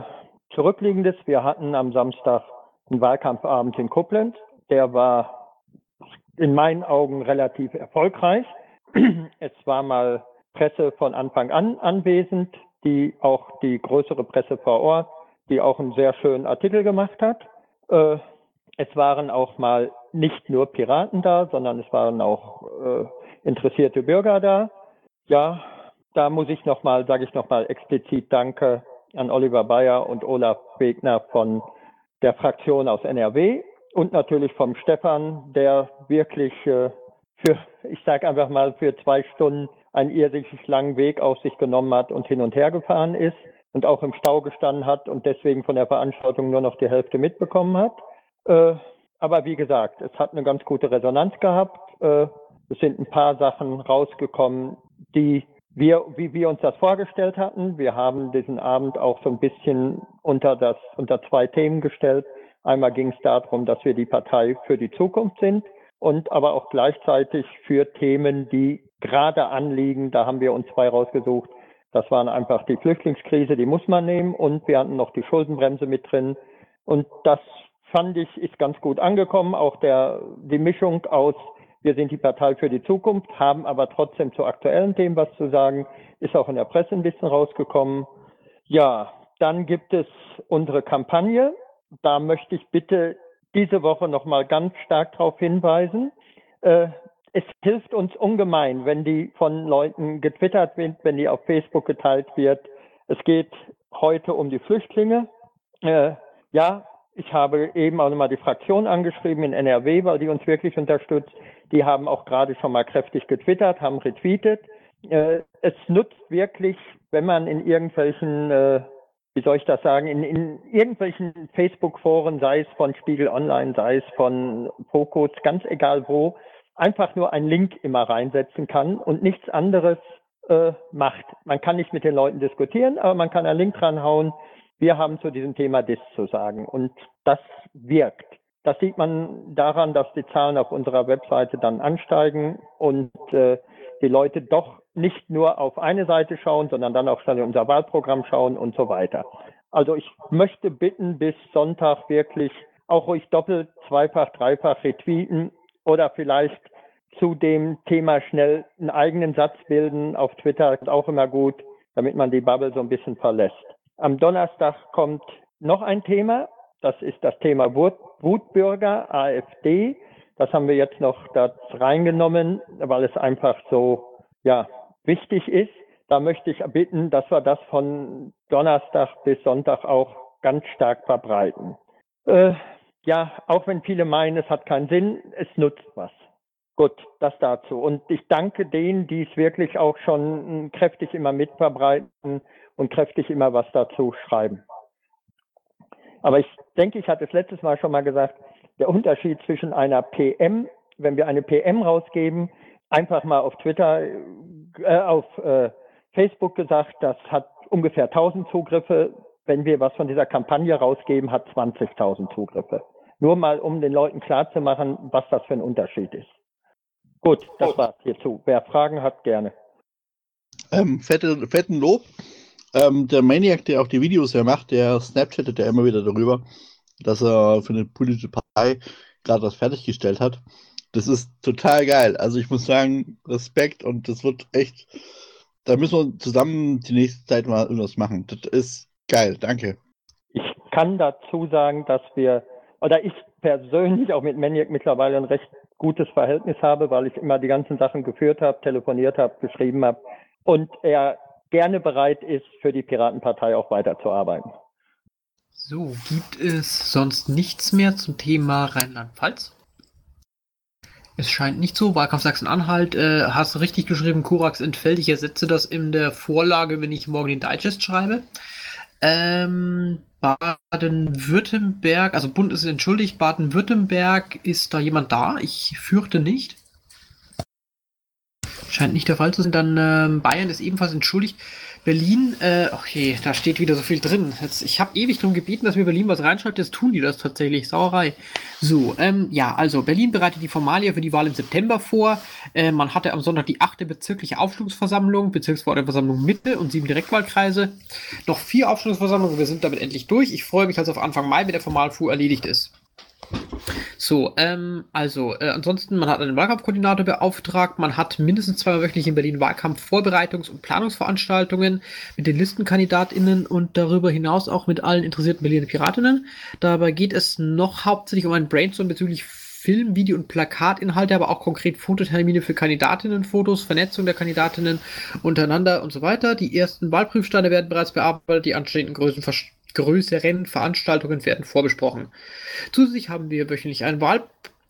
zurückliegendes. Wir hatten am Samstag einen Wahlkampfabend in Koblenz. Der war in meinen Augen relativ erfolgreich. Es war mal Presse von Anfang an anwesend, die auch die größere Presse vor Ort, die auch einen sehr schönen Artikel gemacht hat. Äh, es waren auch mal nicht nur Piraten da, sondern es waren auch äh, interessierte Bürger da. Ja, da muss ich nochmal, sage ich nochmal explizit Danke an Oliver Bayer und Olaf Wegner von der Fraktion aus NRW und natürlich vom Stefan, der wirklich äh, für, ich sage einfach mal, für zwei Stunden einen irrsinnig langen Weg auf sich genommen hat und hin und her gefahren ist und auch im Stau gestanden hat und deswegen von der Veranstaltung nur noch die Hälfte mitbekommen hat. Äh, aber wie gesagt, es hat eine ganz gute Resonanz gehabt. Äh, es sind ein paar Sachen rausgekommen, die wir, wie wir uns das vorgestellt hatten. Wir haben diesen Abend auch so ein bisschen unter das, unter zwei Themen gestellt. Einmal ging es darum, dass wir die Partei für die Zukunft sind und aber auch gleichzeitig für Themen, die gerade anliegen. Da haben wir uns zwei rausgesucht. Das waren einfach die Flüchtlingskrise, die muss man nehmen und wir hatten noch die Schuldenbremse mit drin. Und das fand ich, ist ganz gut angekommen. Auch der, die Mischung aus, wir sind die Partei für die Zukunft, haben aber trotzdem zu aktuellen Themen was zu sagen, ist auch in der Presse ein bisschen rausgekommen. Ja, dann gibt es unsere Kampagne. Da möchte ich bitte diese Woche nochmal ganz stark darauf hinweisen. Äh, es hilft uns ungemein, wenn die von Leuten getwittert wird, wenn die auf Facebook geteilt wird. Es geht heute um die Flüchtlinge. Äh, ja, ich habe eben auch nochmal die Fraktion angeschrieben in NRW, weil die uns wirklich unterstützt. Die haben auch gerade schon mal kräftig getwittert, haben retweetet. Äh, es nutzt wirklich, wenn man in irgendwelchen, äh, wie soll ich das sagen, in, in irgendwelchen Facebook-Foren, sei es von Spiegel Online, sei es von Focus, ganz egal wo, einfach nur einen Link immer reinsetzen kann und nichts anderes äh, macht. Man kann nicht mit den Leuten diskutieren, aber man kann einen Link dranhauen. Wir haben zu diesem Thema DIS zu sagen und das wirkt. Das sieht man daran, dass die Zahlen auf unserer Webseite dann ansteigen und äh, die Leute doch nicht nur auf eine Seite schauen, sondern dann in unser Wahlprogramm schauen und so weiter. Also ich möchte bitten, bis Sonntag wirklich auch ruhig doppelt, zweifach, dreifach retweeten oder vielleicht zu dem Thema schnell einen eigenen Satz bilden. Auf Twitter ist auch immer gut, damit man die Bubble so ein bisschen verlässt. Am Donnerstag kommt noch ein Thema. Das ist das Thema Wut, Wutbürger, AfD. Das haben wir jetzt noch da reingenommen, weil es einfach so, ja, wichtig ist. Da möchte ich bitten, dass wir das von Donnerstag bis Sonntag auch ganz stark verbreiten. Äh, ja, auch wenn viele meinen, es hat keinen Sinn, es nutzt was. Gut, das dazu. Und ich danke denen, die es wirklich auch schon hm, kräftig immer mitverbreiten und kräftig immer was dazu schreiben. Aber ich denke, ich hatte es letztes Mal schon mal gesagt, der Unterschied zwischen einer PM, wenn wir eine PM rausgeben, einfach mal auf Twitter, äh, auf äh, Facebook gesagt, das hat ungefähr 1000 Zugriffe. Wenn wir was von dieser Kampagne rausgeben, hat 20.000 Zugriffe. Nur mal, um den Leuten klarzumachen, was das für ein Unterschied ist. Gut, das war's hierzu. Wer Fragen hat, gerne. Ähm, fette, fetten Lob. Ähm, der Maniac, der auch die Videos ja macht, der Snapchattet ja immer wieder darüber, dass er für eine politische Partei gerade was fertiggestellt hat. Das ist total geil. Also ich muss sagen, Respekt und das wird echt, da müssen wir zusammen die nächste Zeit mal irgendwas machen. Das ist geil. Danke. Ich kann dazu sagen, dass wir, oder ich persönlich auch mit Maniac mittlerweile ein recht gutes Verhältnis habe, weil ich immer die ganzen Sachen geführt habe, telefoniert habe, geschrieben habe und er gerne bereit ist, für die Piratenpartei auch weiterzuarbeiten. So, gibt es sonst nichts mehr zum Thema Rheinland-Pfalz? Es scheint nicht so. Wahlkampf Sachsen-Anhalt, äh, hast richtig geschrieben, Korax entfällt. Ich ersetze das in der Vorlage, wenn ich morgen den Digest schreibe. Ähm, Baden-Württemberg, also Bund ist entschuldigt, Baden-Württemberg, ist da jemand da? Ich fürchte nicht. Scheint nicht der Fall zu sein. Dann ähm, Bayern ist ebenfalls entschuldigt. Berlin, äh, okay, da steht wieder so viel drin. Jetzt, ich habe ewig darum gebeten, dass mir Berlin was reinschreibt, jetzt tun die das tatsächlich. Sauerei. So, ähm, ja, also Berlin bereitet die Formalie für die Wahl im September vor. Äh, man hatte am Sonntag die achte bezirkliche Aufstellungsversammlung, Bezirksverordnetenversammlung Mitte und sieben Direktwahlkreise. Noch vier Aufstellungsversammlungen, wir sind damit endlich durch. Ich freue mich, dass auf Anfang Mai, wenn der Formalfuhr erledigt ist. So, ähm, also, äh, ansonsten, man hat einen Wahlkampfkoordinator beauftragt, man hat mindestens zweimal wöchentlich in Berlin Wahlkampfvorbereitungs- und Planungsveranstaltungen mit den ListenkandidatInnen und darüber hinaus auch mit allen interessierten Berliner Piratinnen. Dabei geht es noch hauptsächlich um ein Brainstorm bezüglich Film, Video und Plakatinhalte, aber auch konkret Fototermine für Kandidatinnenfotos, Vernetzung der Kandidatinnen untereinander und so weiter. Die ersten Wahlprüfsteine werden bereits bearbeitet, die anstehenden Größen größeren Veranstaltungen werden vorbesprochen. Zusätzlich haben wir wöchentlich ein Wahl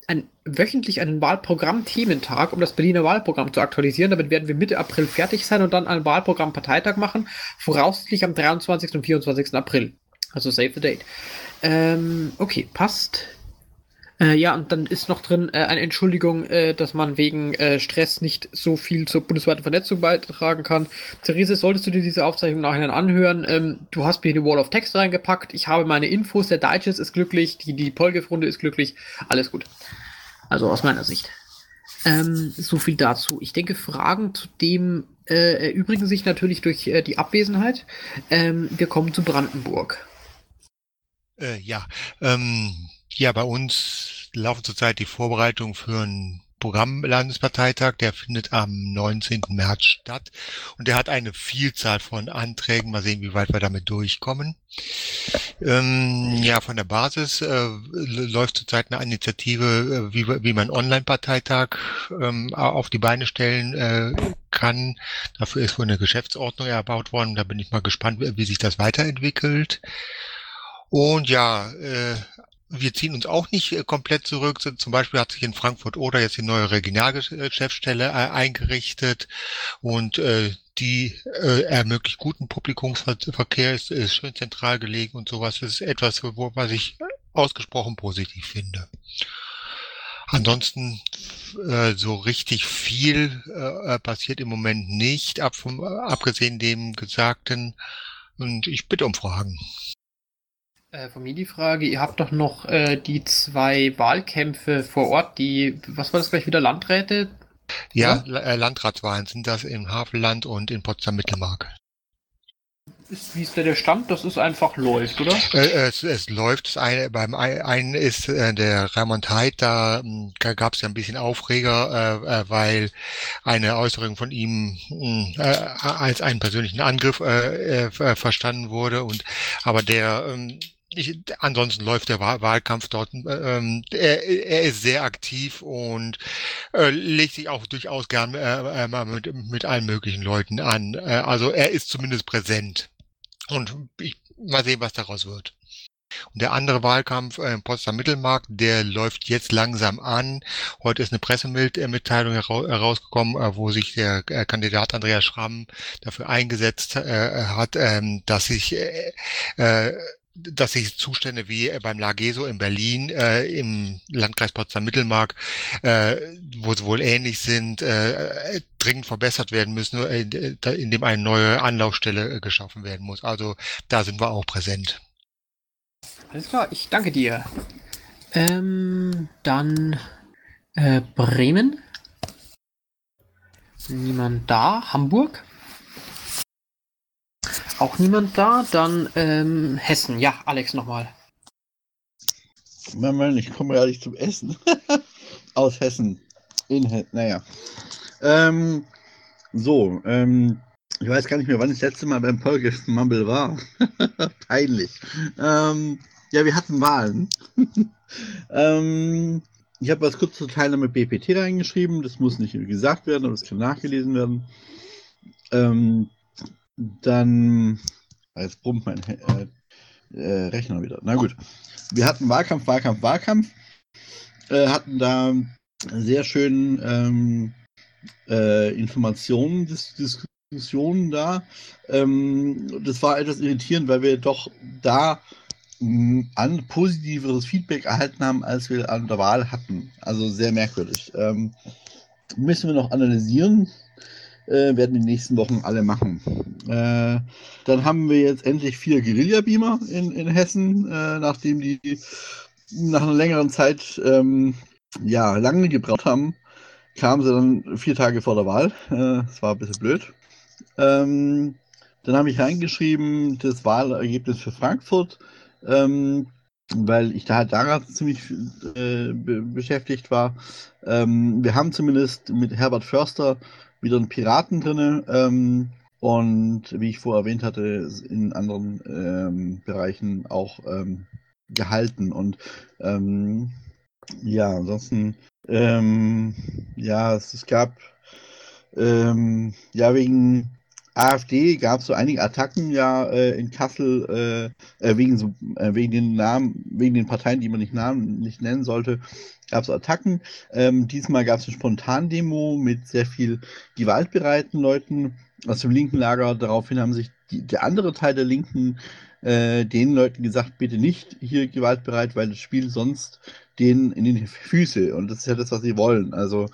ein, wöchentlich einen Wahlprogramm-Thementag, um das Berliner Wahlprogramm zu aktualisieren. Damit werden wir Mitte April fertig sein und dann einen Wahlprogramm-Parteitag machen, voraussichtlich am 23. und 24. April. Also save the date. Ähm, okay, passt. Äh, ja, und dann ist noch drin äh, eine Entschuldigung, äh, dass man wegen äh, Stress nicht so viel zur bundesweiten Vernetzung beitragen kann. Therese, solltest du dir diese Aufzeichnung nachher anhören? Ähm, du hast mir die Wall of Text reingepackt. Ich habe meine Infos. Der Digest ist glücklich. Die, die Polgef-Runde ist glücklich. Alles gut. Also aus meiner Sicht. Ähm, so viel dazu. Ich denke, Fragen zu dem äh, erübrigen sich natürlich durch äh, die Abwesenheit. Ähm, wir kommen zu Brandenburg. Ja, ähm, ja, bei uns laufen zurzeit die Vorbereitungen für ein Programmlandesparteitag, der findet am 19. März statt und der hat eine Vielzahl von Anträgen. Mal sehen, wie weit wir damit durchkommen. Ähm, ja, von der Basis äh, läuft zurzeit eine Initiative, äh, wie, wie man Online-Parteitag ähm, auf die Beine stellen äh, kann. Dafür ist wohl eine Geschäftsordnung erbaut worden. Da bin ich mal gespannt, wie sich das weiterentwickelt. Und ja, äh, wir ziehen uns auch nicht äh, komplett zurück. Zum Beispiel hat sich in Frankfurt oder jetzt die neue Regionalgeschäftsstelle äh, eingerichtet und äh, die äh, ermöglicht guten Publikumsverkehr, ist, schön zentral gelegen und sowas. Das ist etwas, was ich ausgesprochen positiv finde. Ansonsten äh, so richtig viel äh, passiert im Moment nicht, vom, abgesehen dem Gesagten. Und ich bitte um Fragen. Äh, von mir die Frage, ihr habt doch noch äh, die zwei Wahlkämpfe vor Ort, die, was war das gleich wieder, Landräte? Ja, ja? Äh, Landratswahlen sind das im Havelland und in Potsdam-Mittelmark. Wie ist der, der Stand? Das ist einfach läuft, oder? Äh, es, es läuft. Das eine, beim einen ist äh, der Raymond Heid, da hm, gab es ja ein bisschen Aufreger, äh, äh, weil eine Äußerung von ihm hm, äh, als einen persönlichen Angriff äh, äh, verstanden wurde. Und aber der ähm, ich, ansonsten läuft der Wahlkampf dort. Ähm, er, er ist sehr aktiv und äh, legt sich auch durchaus gern äh, äh, mit, mit allen möglichen Leuten an. Äh, also er ist zumindest präsent. Und ich mal sehen, was daraus wird. Und der andere Wahlkampf äh, im Potsdam Mittelmarkt, der läuft jetzt langsam an. Heute ist eine Pressemitteilung herausgekommen, äh, wo sich der äh, Kandidat Andreas Schramm dafür eingesetzt äh, hat, ähm, dass sich äh, äh, dass sich Zustände wie äh, beim Lageso in Berlin äh, im Landkreis Potsdam-Mittelmark, äh, wo sie wohl ähnlich sind, äh, dringend verbessert werden müssen, äh, indem eine neue Anlaufstelle äh, geschaffen werden muss. Also da sind wir auch präsent. Alles klar, ich danke dir. Ähm, dann äh, Bremen. Niemand da. Hamburg. Auch niemand da. Dann ähm, Hessen. Ja, Alex nochmal. Mann, ich komme ja nicht zum Essen. Aus Hessen. In Hessen. Naja. Ähm, so, ähm, ich weiß gar nicht mehr, wann ich das letzte Mal beim Polgest Mumble war. Peinlich. Ähm, ja, wir hatten Wahlen. ähm, ich habe was kurz zur Teilnahme BPT reingeschrieben. Das muss nicht gesagt werden, aber es kann nachgelesen werden. Ähm, dann, jetzt brummt mein äh, äh, Rechner wieder. Na gut. Wir hatten Wahlkampf, Wahlkampf, Wahlkampf. Äh, hatten da sehr schön ähm, äh, Informationen, Dis Diskussionen da. Ähm, das war etwas irritierend, weil wir doch da mh, an positiveres Feedback erhalten haben, als wir an der Wahl hatten. Also sehr merkwürdig. Ähm, müssen wir noch analysieren äh, werden die nächsten Wochen alle machen. Äh, dann haben wir jetzt endlich vier Guerilla-Beamer in, in Hessen, äh, nachdem die nach einer längeren Zeit ähm, ja, lange gebraucht haben, kamen sie dann vier Tage vor der Wahl. Äh, das war ein bisschen blöd. Ähm, dann habe ich reingeschrieben, das Wahlergebnis für Frankfurt, ähm, weil ich da halt ziemlich äh, be beschäftigt war. Ähm, wir haben zumindest mit Herbert Förster wieder einen Piraten drin. Ähm, und wie ich vorher erwähnt hatte, in anderen ähm, Bereichen auch ähm, gehalten. Und ähm, ja, ansonsten, ähm, ja, es, es gab ähm, ja wegen AfD gab es so einige Attacken ja äh, in Kassel äh, äh, wegen so äh, wegen den Namen wegen den Parteien, die man nicht Namen nicht nennen sollte, gab es Attacken. Ähm, diesmal gab es eine Spontandemo mit sehr viel gewaltbereiten Leuten aus dem linken Lager. Daraufhin haben sich die, der andere Teil der Linken äh, den Leuten gesagt, bitte nicht hier gewaltbereit, weil das Spiel sonst denen in die Füße. Und das ist ja das, was sie wollen. Also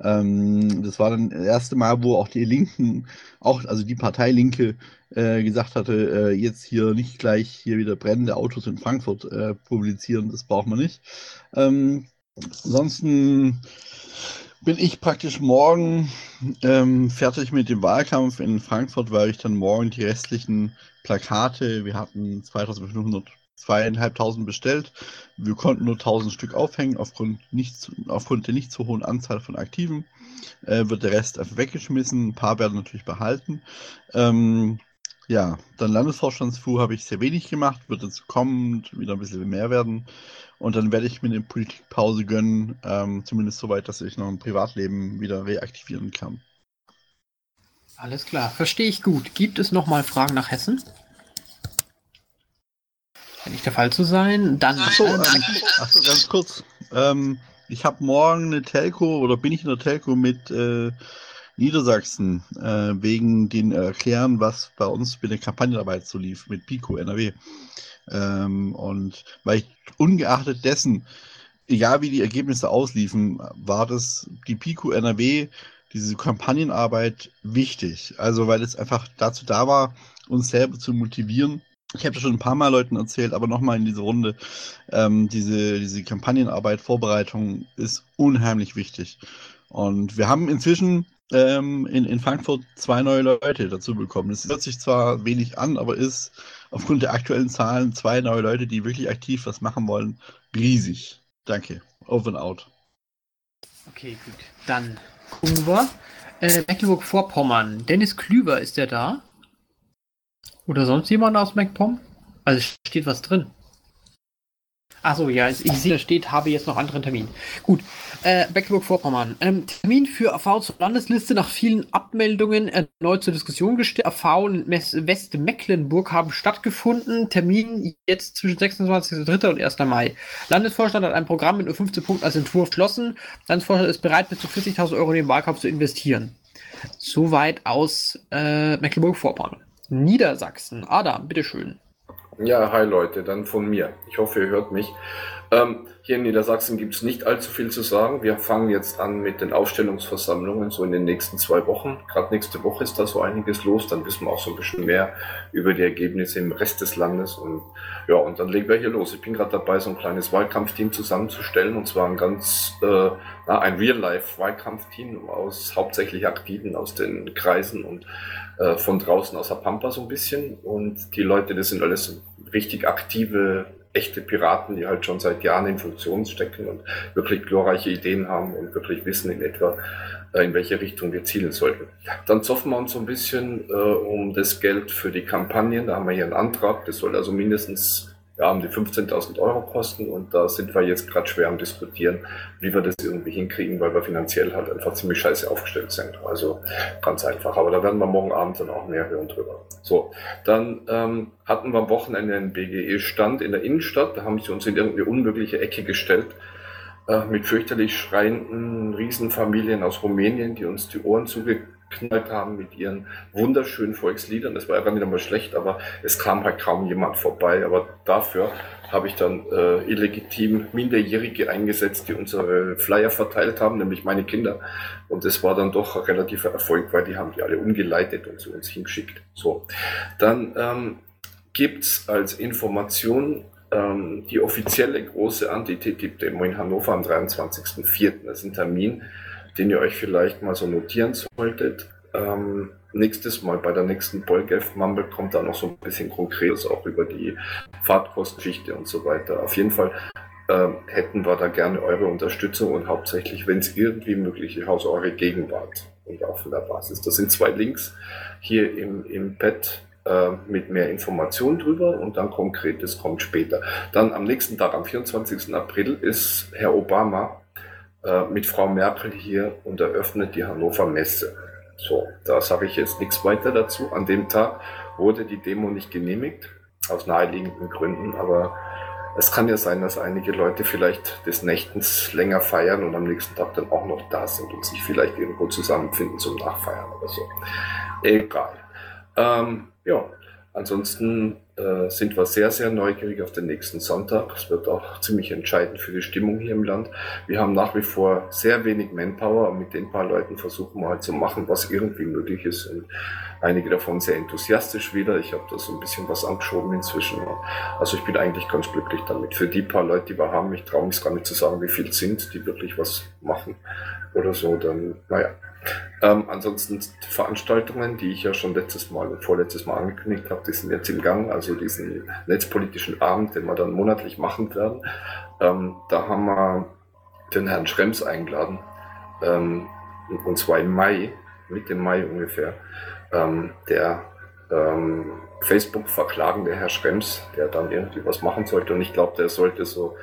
ähm, das war dann das erste Mal, wo auch die Linken, auch also die Partei Linke, äh, gesagt hatte, äh, jetzt hier nicht gleich hier wieder brennende Autos in Frankfurt äh, publizieren, das braucht man nicht. Ähm, ansonsten bin ich praktisch morgen ähm, fertig mit dem Wahlkampf in Frankfurt, weil ich dann morgen die restlichen Plakate, wir hatten 2500 zweieinhalbtausend bestellt. Wir konnten nur 1000 Stück aufhängen aufgrund, nicht, aufgrund der nicht so hohen Anzahl von Aktiven. Äh, wird der Rest einfach weggeschmissen. Ein paar werden natürlich behalten. Ähm, ja, dann Landesvorstandsfu habe ich sehr wenig gemacht, wird jetzt kommen wieder ein bisschen mehr werden. Und dann werde ich mir eine Politikpause gönnen, ähm, zumindest soweit, dass ich noch ein Privatleben wieder reaktivieren kann. Alles klar, verstehe ich gut. Gibt es nochmal Fragen nach Hessen? Nicht der Fall zu sein, dann. Achso, äh, ähm, achso ganz kurz. Ähm, ich habe morgen eine Telco oder bin ich in der Telco mit äh, Niedersachsen äh, wegen den Erklären, was bei uns mit der Kampagnenarbeit so lief, mit Pico NRW. Ähm, und weil ich ungeachtet dessen, egal wie die Ergebnisse ausliefen, war das die Pico NRW, diese Kampagnenarbeit wichtig. Also weil es einfach dazu da war, uns selber zu motivieren. Ich habe das schon ein paar Mal Leuten erzählt, aber nochmal in dieser Runde, ähm, diese, diese Kampagnenarbeit, Vorbereitung ist unheimlich wichtig. Und wir haben inzwischen ähm, in, in Frankfurt zwei neue Leute dazu bekommen. Es hört sich zwar wenig an, aber ist aufgrund der aktuellen Zahlen zwei neue Leute, die wirklich aktiv was machen wollen, riesig. Danke. Over and out. Okay, gut. Dann gucken wir. Äh, Mecklenburg-Vorpommern. Dennis Klüver, ist der da? Oder sonst jemand aus MacPom? Also steht was drin. Achso, ja, ich sehe, da steht, habe jetzt noch anderen Termin. Gut, äh, Mecklenburg-Vorpommern. Ähm, Termin für AV zur Landesliste nach vielen Abmeldungen erneut zur Diskussion gestellt. AV in Mes- Westmecklenburg haben stattgefunden. Termin jetzt zwischen 26.03. und 1. Mai. Landesvorstand hat ein Programm mit nur 15 Punkten als Entwurf geschlossen. Landesvorstand ist bereit, bis zu 40.000 Euro in den Wahlkampf zu investieren. Soweit aus äh, Mecklenburg-Vorpommern. Niedersachsen. Adam, bitteschön. Ja, hi Leute, dann von mir. Ich hoffe, ihr hört mich. Ähm, hier in Niedersachsen gibt es nicht allzu viel zu sagen. Wir fangen jetzt an mit den Aufstellungsversammlungen, so in den nächsten zwei Wochen. Gerade nächste Woche ist da so einiges los. Dann wissen wir auch so ein bisschen mehr über die Ergebnisse im Rest des Landes. Und ja, und dann legen wir hier los. Ich bin gerade dabei, so ein kleines Wahlkampfteam zusammenzustellen. Und zwar ein ganz, äh, ein Real-Life-Wahlkampfteam aus hauptsächlich Aktiven aus den Kreisen und äh, von draußen aus der Pampa so ein bisschen. Und die Leute, das sind alles richtig aktive, echte Piraten, die halt schon seit Jahren in Funktion stecken und wirklich glorreiche Ideen haben und wirklich wissen in etwa, äh, in welche Richtung wir zielen sollten. Dann zoffen wir uns so ein bisschen äh, um das Geld für die Kampagnen. Da haben wir hier einen Antrag. Das soll also mindestens ja, um die 15.000 Euro kosten und da sind wir jetzt gerade schwer am diskutieren, wie wir das irgendwie hinkriegen, weil wir finanziell halt einfach ziemlich scheiße aufgestellt sind. Also ganz einfach. Aber da werden wir morgen Abend dann auch mehr hören drüber. So, dann ähm, hatten wir am Wochenende einen BGE-Stand in der Innenstadt. Da haben sie uns in irgendeine unmögliche Ecke gestellt äh, mit fürchterlich schreienden Riesenfamilien aus Rumänien, die uns die Ohren zugeknallt haben mit ihren wunderschönen Volksliedern. Das war ja gar nicht einmal schlecht, aber es kam halt kaum jemand vorbei. Aber dafür habe ich dann äh, illegitim Minderjährige eingesetzt, die unsere Flyer verteilt haben, nämlich meine Kinder. Und das war dann doch ein relativer Erfolg, weil die haben die alle umgeleitet und zu uns hingeschickt. So, dann ähm, gibt's als Information ähm, die offizielle große Anti-TTIP-Demo in Hannover am 23.04. Das ist ein Termin, den ihr euch vielleicht mal so notieren solltet. Ähm, nächstes Mal bei der nächsten Bolgef Mumble kommt da noch so ein bisschen Konkretes auch über die Fahrtkostengeschichte und so weiter. Auf jeden Fall ähm, hätten wir da gerne eure Unterstützung und hauptsächlich, wenn es irgendwie möglich ist, aus eure Gegenwart und auch von der Basis. Das sind zwei Links hier im, im Pad äh, mit mehr Informationen drüber und dann Konkretes kommt später. Dann am nächsten Tag, am 24. April, ist Herr Obama äh, mit Frau Merkel hier und eröffnet die Hannover Messe. So, da sage ich jetzt nichts weiter dazu. An dem Tag wurde die Demo nicht genehmigt, aus naheliegenden Gründen, aber es kann ja sein, dass einige Leute vielleicht des Nächtens länger feiern und am nächsten Tag dann auch noch da sind und sich vielleicht irgendwo zusammenfinden zum Nachfeiern oder so. Egal. Ähm, ja, ansonsten äh, sind wir sehr, sehr neugierig auf den nächsten Sonntag. Es wird auch ziemlich entscheidend für die Stimmung hier im Land. Wir haben nach wie vor sehr wenig Manpower und mit den paar Leuten versuchen wir halt zu machen, was irgendwie möglich ist. Und einige davon sehr enthusiastisch wieder. Ich habe da so ein bisschen was angeschoben inzwischen. Also ich bin eigentlich ganz glücklich damit. Für die paar Leute, die wir haben, ich traue mich gar nicht zu sagen, wie viel sind, die wirklich was machen oder so, dann, naja, Ähm, ansonsten Veranstaltungen, die ich ja schon letztes Mal und vorletztes Mal angekündigt habe, die sind jetzt im Gang, also diesen netzpolitischen Abend, den wir dann monatlich machen werden. Ähm, da haben wir den Herrn Schrems eingeladen, ähm, und zwar im Mai, Mitte Mai ungefähr. Ähm, der ähm, Facebook verklagende Herr Schrems, der dann irgendwie was machen sollte. Und ich glaube, der sollte so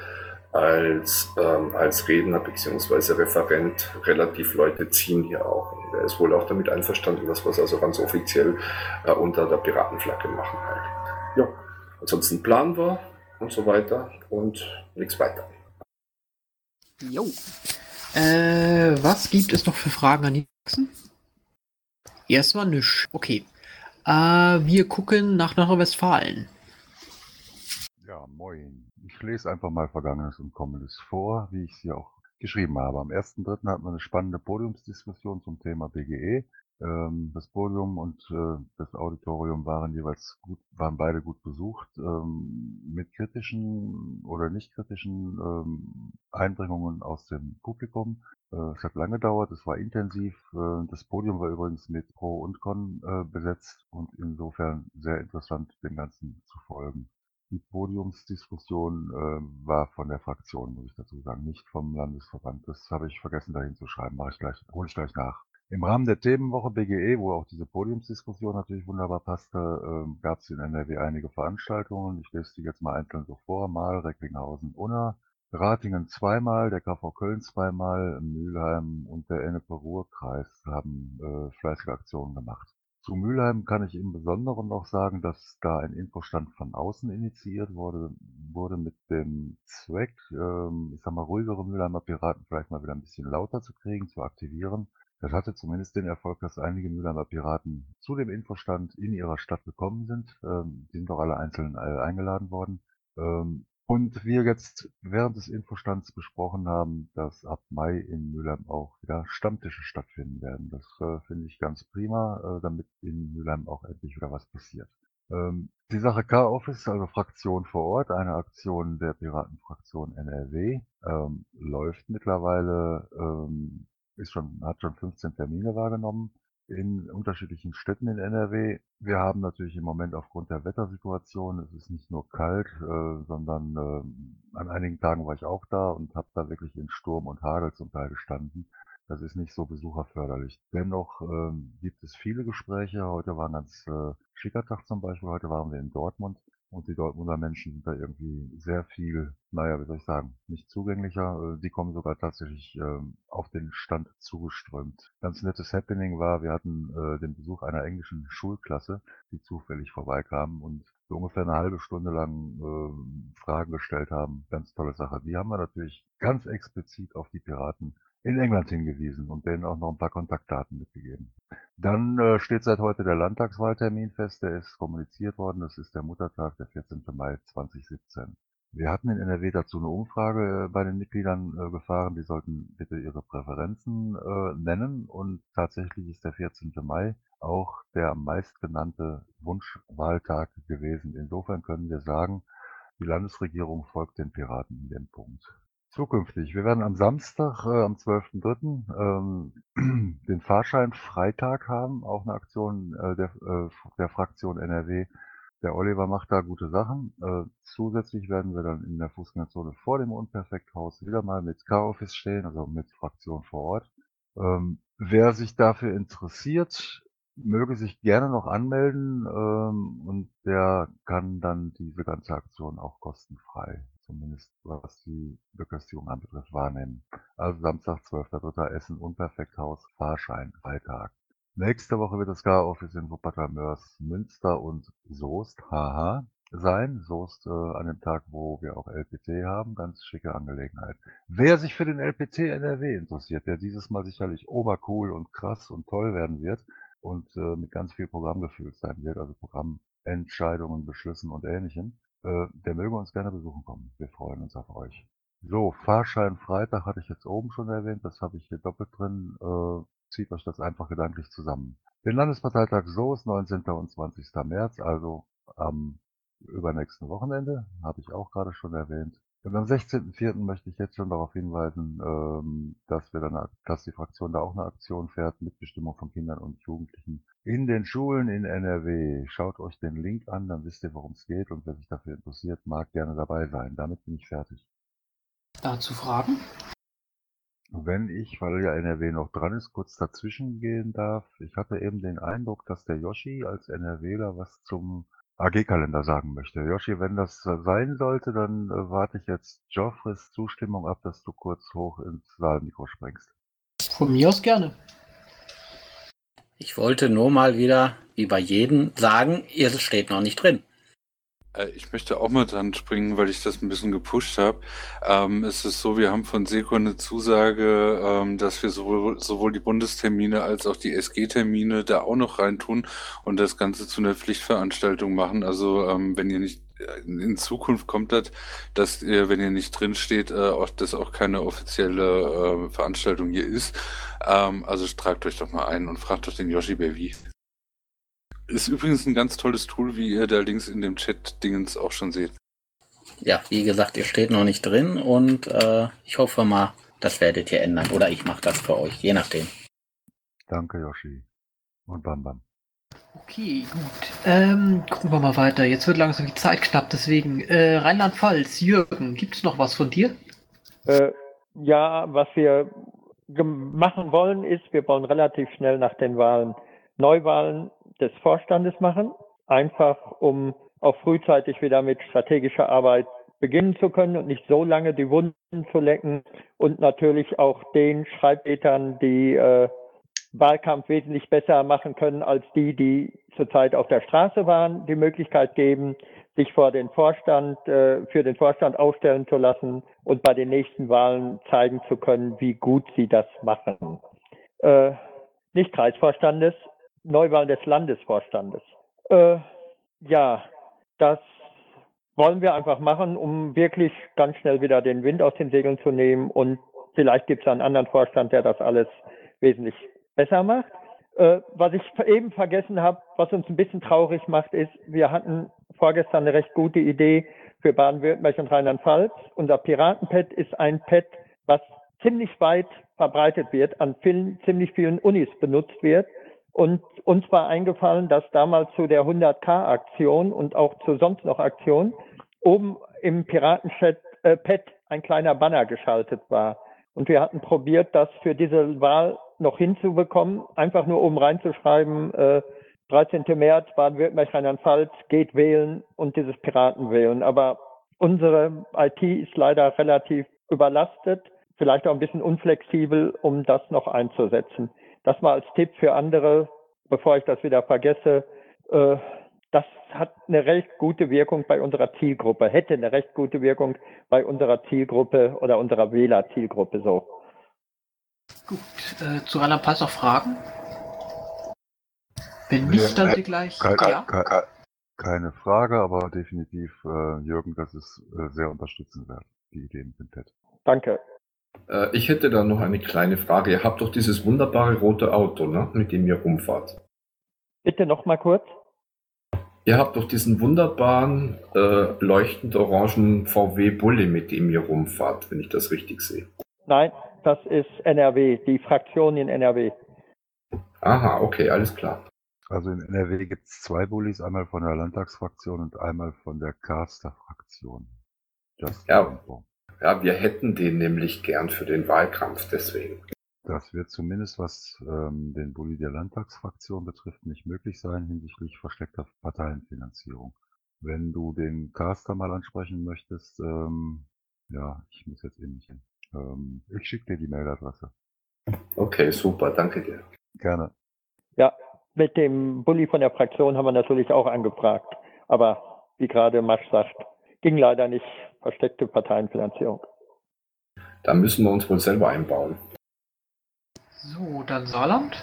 als, ähm, als Redner bzw. Referent relativ Leute ziehen hier auch. Und er ist wohl auch damit einverstanden, dass wir es also ganz offiziell äh, unter der Piratenflagge machen halt. Ja, ansonsten planen wir und so weiter und nichts weiter. Jo. Äh, was gibt es noch für Fragen an die Sachsen? Erstmal nisch. Okay. Äh, wir gucken nach Nordrhein-Westfalen. Ja, moin. Ich lese einfach mal Vergangenes und Kommendes vor, wie ich sie auch geschrieben habe. Am 1.3. hatten wir eine spannende Podiumsdiskussion zum Thema BGE. Ähm, das Podium und äh, das Auditorium waren jeweils gut, waren beide gut besucht, ähm, mit kritischen oder nicht kritischen ähm, Einbringungen aus dem Publikum. Äh, es hat lange gedauert, es war intensiv. Äh, das Podium war übrigens mit Pro und Con besetzt und insofern sehr interessant, dem Ganzen zu folgen. Die Podiumsdiskussion äh, war von der Fraktion, muss ich dazu sagen, nicht vom Landesverband. Das habe ich vergessen dahin zu schreiben, mache ich gleich, hole ich gleich nach. Im Rahmen der Themenwoche BGE, wo auch diese Podiumsdiskussion natürlich wunderbar passte, äh, gab es in NRW einige Veranstaltungen. Ich lese die jetzt mal einzeln so vor. Mal Recklinghausen, Unna, Ratingen zweimal, der KV Köln zweimal, Mülheim und der Ennepe-Ruhr-Kreis haben äh, fleißige Aktionen gemacht. Zu Mülheim kann ich im Besonderen noch sagen, dass da ein Infostand von außen initiiert wurde, wurde mit dem Zweck, ähm, ich sag mal, ruhigere Mülheimer Piraten vielleicht mal wieder ein bisschen lauter zu kriegen, zu aktivieren. Das hatte zumindest den Erfolg, dass einige Mülheimer Piraten zu dem Infostand in ihrer Stadt gekommen sind. Ähm, die sind auch alle einzeln äh, eingeladen worden. Ähm, und wir jetzt während des Infostands besprochen haben, dass ab Mai in Mülheim auch wieder Stammtische stattfinden werden. Das äh, finde ich ganz prima, äh, damit in Mülheim auch endlich wieder was passiert. Ähm, die Sache K-Office, also Fraktion vor Ort, eine Aktion der Piratenfraktion NRW, ähm, läuft mittlerweile ähm, ist schon, hat schon 15 Termine wahrgenommen in unterschiedlichen Städten in NRW. Wir haben natürlich im Moment aufgrund der Wettersituation, es ist nicht nur kalt, äh, sondern äh, an einigen Tagen war ich auch da und habe da wirklich in Sturm und Hagel zum Teil gestanden. Das ist nicht so besucherförderlich. Dennoch äh, gibt es viele Gespräche. Heute war ein ganz äh, schicker Tag zum Beispiel. Heute waren wir in Dortmund und die Dortmunder Menschen sind da irgendwie sehr viel, naja, wie soll ich sagen, nicht zugänglicher. Äh, die kommen sogar tatsächlich ähm, auf den Stand zugeströmt. Ganz nettes Happening war, wir hatten äh, den Besuch einer englischen Schulklasse, die zufällig vorbeikamen und so ungefähr eine halbe Stunde lang äh, Fragen gestellt haben. Ganz tolle Sache. Die haben wir natürlich ganz explizit auf die Piraten in England hingewiesen und denen auch noch ein paar Kontaktdaten mitgegeben. Dann äh, steht seit heute der Landtagswahltermin fest, der ist kommuniziert worden. Das ist der Muttertag, der 14. Mai 2017. Wir hatten in NRW dazu eine Umfrage äh, bei den Mitgliedern äh, gefahren. Die sollten bitte ihre Präferenzen äh, nennen. Und tatsächlich ist der 14. Mai auch der meistgenannte Wunschwahltag gewesen. Insofern können wir sagen, die Landesregierung folgt den Piraten in dem Punkt. Zukünftig. Wir werden am Samstag, äh, am 12.03. Ähm, den Fahrschein-Freitag haben, auch eine Aktion äh, der, äh, der Fraktion NRW. Der Oliver macht da gute Sachen. Äh, zusätzlich werden wir dann in der Fußgängerzone vor dem Unperfekthaus wieder mal mit K-Office stehen, also mit Fraktion vor Ort. Ähm, wer sich dafür interessiert, möge sich gerne noch anmelden ähm, und der kann dann diese ganze Aktion auch kostenfrei zumindest was die Beköstigung anbetrifft, wahrnehmen. Also Samstag, 12.3. Essen, Unperfekthaus, Fahrschein, Freitag. Nächste Woche wird das Gar-Office in Wuppertal-Mörs, Münster und Soest, haha, sein. Soest äh, an dem Tag, wo wir auch LPT haben. Ganz schicke Angelegenheit. Wer sich für den LPT NRW interessiert, der dieses Mal sicherlich obercool und krass und toll werden wird und äh, mit ganz viel Programm gefüllt sein wird, also Programmentscheidungen, Beschlüssen und Ähnlichem, äh, der möge uns gerne besuchen kommen. Wir freuen uns auf euch. So, Fahrschein Freitag hatte ich jetzt oben schon erwähnt, das habe ich hier doppelt drin. Äh, zieht euch das einfach gedanklich zusammen. Den Landesparteitag Soest, 19. und 20. März, also am übernächsten Wochenende, habe ich auch gerade schon erwähnt. Und am 16.04. möchte ich jetzt schon darauf hinweisen, ähm, dass wir dann, dass die Fraktion da auch eine Aktion fährt, Mitbestimmung von Kindern und Jugendlichen in den Schulen in NRW. Schaut euch den Link an, dann wisst ihr, worum es geht und wer sich dafür interessiert, mag gerne dabei sein. Damit bin ich fertig. Dazu Fragen? Wenn ich, weil ja NRW noch dran ist, kurz dazwischen gehen darf. Ich hatte eben den Eindruck, dass der Yoshi als NRWler was zum AG-Kalender sagen möchte. Yoshi, wenn das sein sollte, dann äh, warte ich jetzt Joffres Zustimmung ab, dass du kurz hoch ins Saalmikro springst. Von mir aus gerne. Ich wollte nur mal wieder, wie bei jedem, sagen, ihr steht noch nicht drin. Äh, ich möchte auch mal dran springen, weil ich das ein bisschen gepusht habe. Ähm, es ist so, wir haben von Seko eine Zusage, ähm, dass wir sowohl, sowohl die Bundestermine als auch die SG-Termine da auch noch reintun und das Ganze zu einer Pflichtveranstaltung machen. Also ähm, wenn ihr nicht äh, in Zukunft kommt das, dass ihr, wenn ihr nicht drin steht, äh, auch das auch keine offizielle äh, Veranstaltung hier ist. Ähm, also tragt euch doch mal ein und fragt doch den Yoshi Baby. Ist übrigens ein ganz tolles Tool, wie ihr da links in dem Chat-Dingens auch schon seht. Ja, wie gesagt, ihr steht noch nicht drin und äh, ich hoffe mal, das werdet ihr ändern. Oder ich mache das für euch, je nachdem. Danke, Yoshi. Und Bam Bam. Okay, gut. Ähm, gucken wir mal weiter. Jetzt wird langsam die Zeit knapp, deswegen äh, Rheinland-Pfalz. Jürgen, gibt es noch was von dir? Äh, ja, was wir machen wollen, ist, wir wollen relativ schnell nach den Wahlen Neuwahlen des Vorstandes machen, einfach um auch frühzeitig wieder mit strategischer Arbeit beginnen zu können und nicht so lange die Wunden zu lecken und natürlich auch den Schreibtätern, die äh, Wahlkampf wesentlich besser machen können als die, die zurzeit auf der Straße waren, die Möglichkeit geben, sich vor den Vorstand, äh, für den Vorstand aufstellen zu lassen und bei den nächsten Wahlen zeigen zu können, wie gut sie das machen. Äh, nicht Kreisvorstandes, Neuwahl des Landesvorstandes. Äh, ja, das wollen wir einfach machen, um wirklich ganz schnell wieder den Wind aus den Segeln zu nehmen. Und vielleicht gibt es einen anderen Vorstand, der das alles wesentlich besser macht. Äh, was ich eben vergessen habe, was uns ein bisschen traurig macht, ist, wir hatten vorgestern eine recht gute Idee für Baden-Württemberg und Rheinland-Pfalz. Unser Piratenpad ist ein Pad, was ziemlich weit verbreitet wird, an vielen, ziemlich vielen Unis benutzt wird und uns war eingefallen, dass damals zu der 100k-Aktion und auch zu sonst noch Aktionen oben im Piratenchat äh, Pad ein kleiner Banner geschaltet war. Und wir hatten probiert, das für diese Wahl noch hinzubekommen, einfach nur oben reinzuschreiben, äh, 13. März, Baden-Württemberg, Rheinland-Pfalz, geht wählen und dieses Piraten wählen. Aber unsere IT ist leider relativ überlastet, vielleicht auch ein bisschen unflexibel, um das noch einzusetzen. Das mal als Tipp für andere, bevor ich das wieder vergesse. Äh, das hat eine recht gute Wirkung bei unserer Zielgruppe, hätte eine recht gute Wirkung bei unserer Zielgruppe oder unserer Wählerzielgruppe so. Gut, äh, zu einer Pass noch Fragen? Wenn nicht, dann sie gleich. Keine, ja? keine, keine Frage, aber definitiv, äh, Jürgen, das ist äh, sehr unterstützenswert, die Idee mit dem TED. Danke. Äh, ich hätte da noch eine kleine Frage. Ihr habt doch dieses wunderbare rote Auto, ne, mit dem ihr rumfahrt. Bitte noch mal kurz. Ihr habt doch diesen wunderbaren äh, leuchtend orangen VW Bulli, mit dem ihr rumfahrt, wenn ich das richtig sehe. Nein, das ist NRW, die Fraktion in NRW. Aha, okay, alles klar. Also in NRW gibt es zwei Bullis, einmal von der Landtagsfraktion und einmal von der Caster-Fraktion. Ja, ja, wir hätten den nämlich gern für den Wahlkampf, deswegen. Das wird zumindest, was ähm, den Bulli der Landtagsfraktion betrifft, nicht möglich sein hinsichtlich versteckter Parteienfinanzierung. Wenn du den Caster mal ansprechen möchtest, ähm, ja, ich muss jetzt eh nicht hin. Ähm, ich schicke dir die Mailadresse. Okay, super, danke dir. Gerne. Ja, mit dem Bulli von der Fraktion haben wir natürlich auch angefragt. Aber wie gerade Masch sagt, ging leider nicht. Versteckte Parteienfinanzierung. Da müssen wir uns wohl selber einbauen. So, dann Saarland.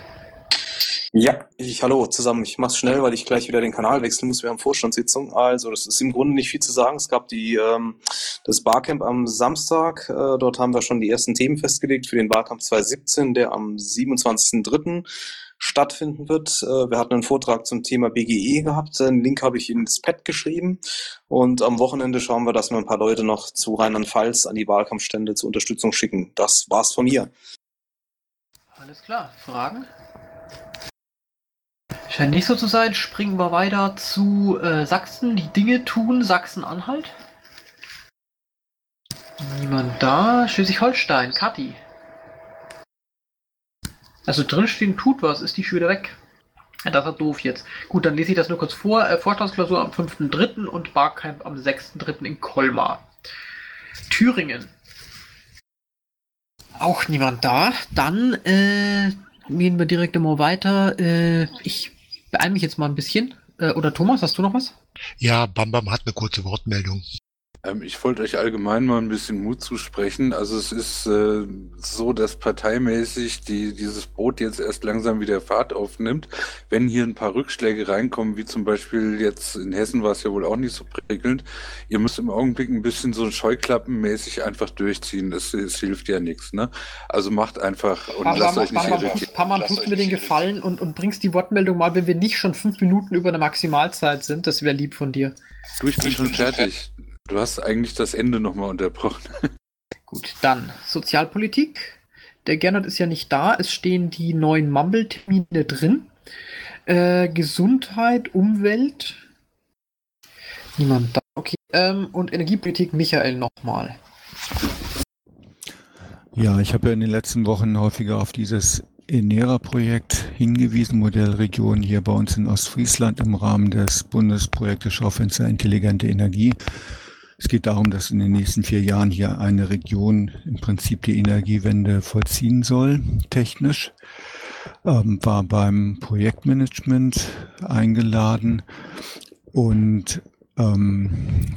Ja, ich, hallo zusammen. Ich mach's schnell, weil ich gleich wieder den Kanal wechseln muss. Wir haben Vorstandssitzung. Also, das ist im Grunde nicht viel zu sagen. Es gab die, ähm, das Barcamp am Samstag. Äh, dort haben wir schon die ersten Themen festgelegt für den Barcamp 2017, der am 27.03. stattfinden wird. Äh, wir hatten einen Vortrag zum Thema BGE gehabt. Den Link habe ich in das Pad geschrieben. Und am Wochenende schauen wir, dass wir ein paar Leute noch zu Rheinland-Pfalz an die Wahlkampfstände zur Unterstützung schicken. Das war's von mir. Alles klar. Fragen? Scheint nicht so zu sein. Springen wir weiter zu äh, Sachsen. Die Dinge tun Sachsen-Anhalt. Niemand da. Schleswig-Holstein. Kathi. Also drinstehen tut was, ist die wieder weg. Das ist doof jetzt. Gut, dann lese ich das nur kurz vor. Äh, Vorstandsklausur am 5.3. und Barcamp am 6.3. in Colmar. Thüringen. Auch niemand da. Dann äh, gehen wir direkt immer weiter. Äh, ich beeile mich jetzt mal ein bisschen. Äh, oder Thomas, hast du noch was? Ja, Bam Bam hat eine kurze Wortmeldung. Ähm, ich wollte euch allgemein mal ein bisschen Mut zusprechen. Also es ist äh, so, dass parteimäßig die, dieses Boot jetzt erst langsam wieder Fahrt aufnimmt. Wenn hier ein paar Rückschläge reinkommen, wie zum Beispiel jetzt in Hessen war es ja wohl auch nicht so prickelnd, ihr müsst im Augenblick ein bisschen so scheuklappenmäßig einfach durchziehen. Das, das hilft ja nichts. Ne? Also macht einfach und Pam, lasst euch nicht Pam, irritieren. Pam, tust mir den Gefallen und, und bringst die Wortmeldung mal, wenn wir nicht schon fünf Minuten über der Maximalzeit sind. Das wäre lieb von dir. Du, ich bin schon fertig. Du hast eigentlich das Ende nochmal unterbrochen. Gut, dann Sozialpolitik. Der Gernot ist ja nicht da. Es stehen die neuen Mumble-Termine drin. Äh, Gesundheit, Umwelt. Niemand da. Okay. Ähm, und Energiepolitik, Michael nochmal. Ja, ich habe ja in den letzten Wochen häufiger auf dieses Enera-Projekt hingewiesen, Modellregion hier bei uns in Ostfriesland im Rahmen des Bundesprojektes Schaufenster Intelligente Energie. Es geht darum, dass in den nächsten vier Jahren hier eine Region im Prinzip die Energiewende vollziehen soll, technisch. Ähm, war beim Projektmanagement eingeladen und ähm,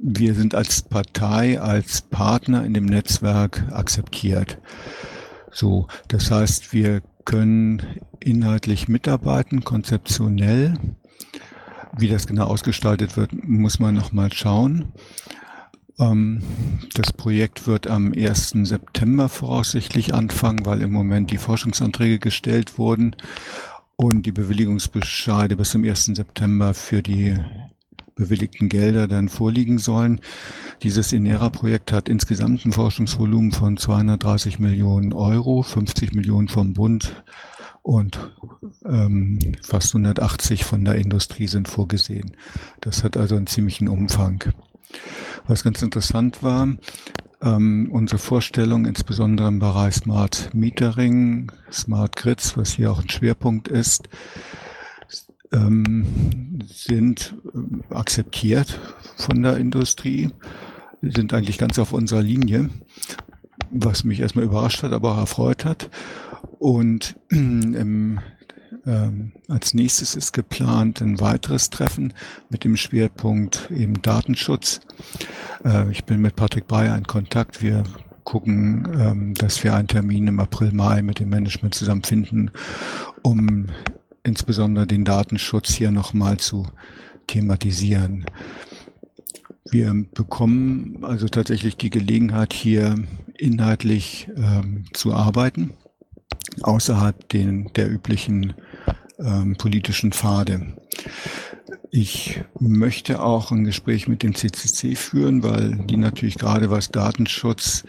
wir sind als Partei, als Partner in dem Netzwerk akzeptiert. So, das heißt, wir können inhaltlich mitarbeiten, konzeptionell. Wie das genau ausgestaltet wird, muss man noch mal schauen. Ähm, das Projekt wird am 1. September voraussichtlich anfangen, weil im Moment die Forschungsanträge gestellt wurden und die Bewilligungsbescheide bis zum 1. September für die bewilligten Gelder dann vorliegen sollen. Dieses Inera-Projekt hat insgesamt ein Forschungsvolumen von 230 Millionen Euro, 50 Millionen vom Bund und ähm, fast 180 von der Industrie sind vorgesehen. Das hat also einen ziemlichen Umfang. Was ganz interessant war, ähm, unsere Vorstellung, insbesondere im Bereich Smart Metering, Smart Grids, was hier auch ein Schwerpunkt ist, ähm, sind äh, akzeptiert von der Industrie, sind eigentlich ganz auf unserer Linie, was mich erstmal überrascht hat, aber auch erfreut hat. Und ähm, ähm, als nächstes ist geplant ein weiteres Treffen mit dem Schwerpunkt eben Datenschutz. Äh, ich bin mit Patrick Bayer in Kontakt. Wir gucken, ähm, dass wir einen Termin im April, Mai mit dem Management zusammenfinden, um insbesondere den Datenschutz hier nochmal zu thematisieren. Wir bekommen also tatsächlich die Gelegenheit, hier inhaltlich ähm, zu arbeiten, außerhalb den, der üblichen ähm, politischen Pfade. Ich möchte auch ein Gespräch mit dem CCC führen, weil die natürlich gerade was Datenschutz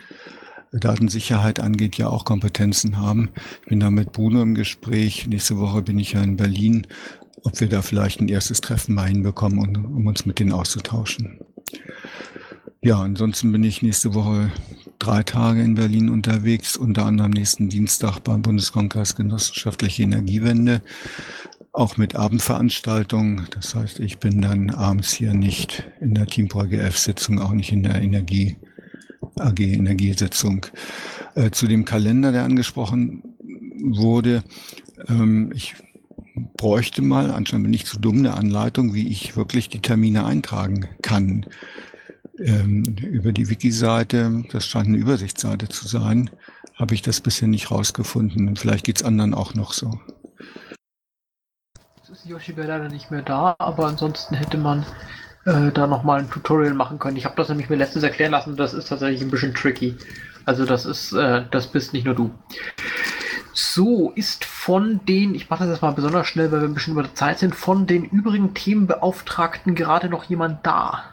Datensicherheit angeht, ja auch Kompetenzen haben. Ich bin da mit Bruno im Gespräch. Nächste Woche bin ich ja in Berlin, ob wir da vielleicht ein erstes Treffen mal hinbekommen, um, um uns mit denen auszutauschen. Ja, ansonsten bin ich nächste Woche drei Tage in Berlin unterwegs, unter anderem nächsten Dienstag beim Bundeskongress Genossenschaftliche Energiewende, auch mit Abendveranstaltungen. Das heißt, ich bin dann abends hier nicht in der Teampro GF-Sitzung, auch nicht in der Energie AG Energiesitzung. Äh, zu dem Kalender, der angesprochen wurde, ähm, ich bräuchte mal, anscheinend bin ich zu dumm, eine Anleitung, wie ich wirklich die Termine eintragen kann. Ähm, über die Wiki-Seite, das scheint eine Übersichtsseite zu sein, habe ich das bisher nicht rausgefunden. Und vielleicht geht's anderen auch noch so. ist Yoshi wäre leider nicht mehr da, aber ansonsten hätte man äh, da nochmal ein Tutorial machen können. Ich habe das nämlich mir letztens erklären lassen, das ist tatsächlich ein bisschen tricky. Also das ist, äh, das bist nicht nur du. So, ist von den, ich mache das jetzt mal besonders schnell, weil wir ein bisschen über der Zeit sind, von den übrigen Themenbeauftragten gerade noch jemand da?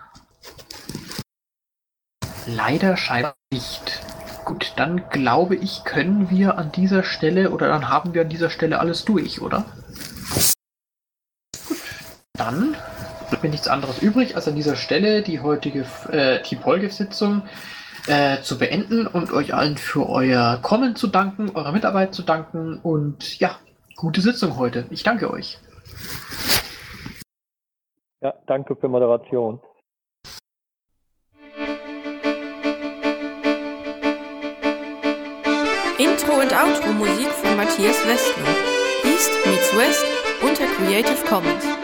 Leider scheint nicht. Gut, dann glaube ich, können wir an dieser Stelle oder dann haben wir an dieser Stelle alles durch, oder? Gut, dann bleibt mir nichts anderes übrig, als an dieser Stelle die heutige äh, die Polgef-Sitzung äh, zu beenden und euch allen für euer Kommen zu danken, eurer Mitarbeit zu danken und ja, gute Sitzung heute. Ich danke euch. Ja, danke für Moderation. Intro und Outro Musik von Matthias Westner. East meets West unter Creative Commons.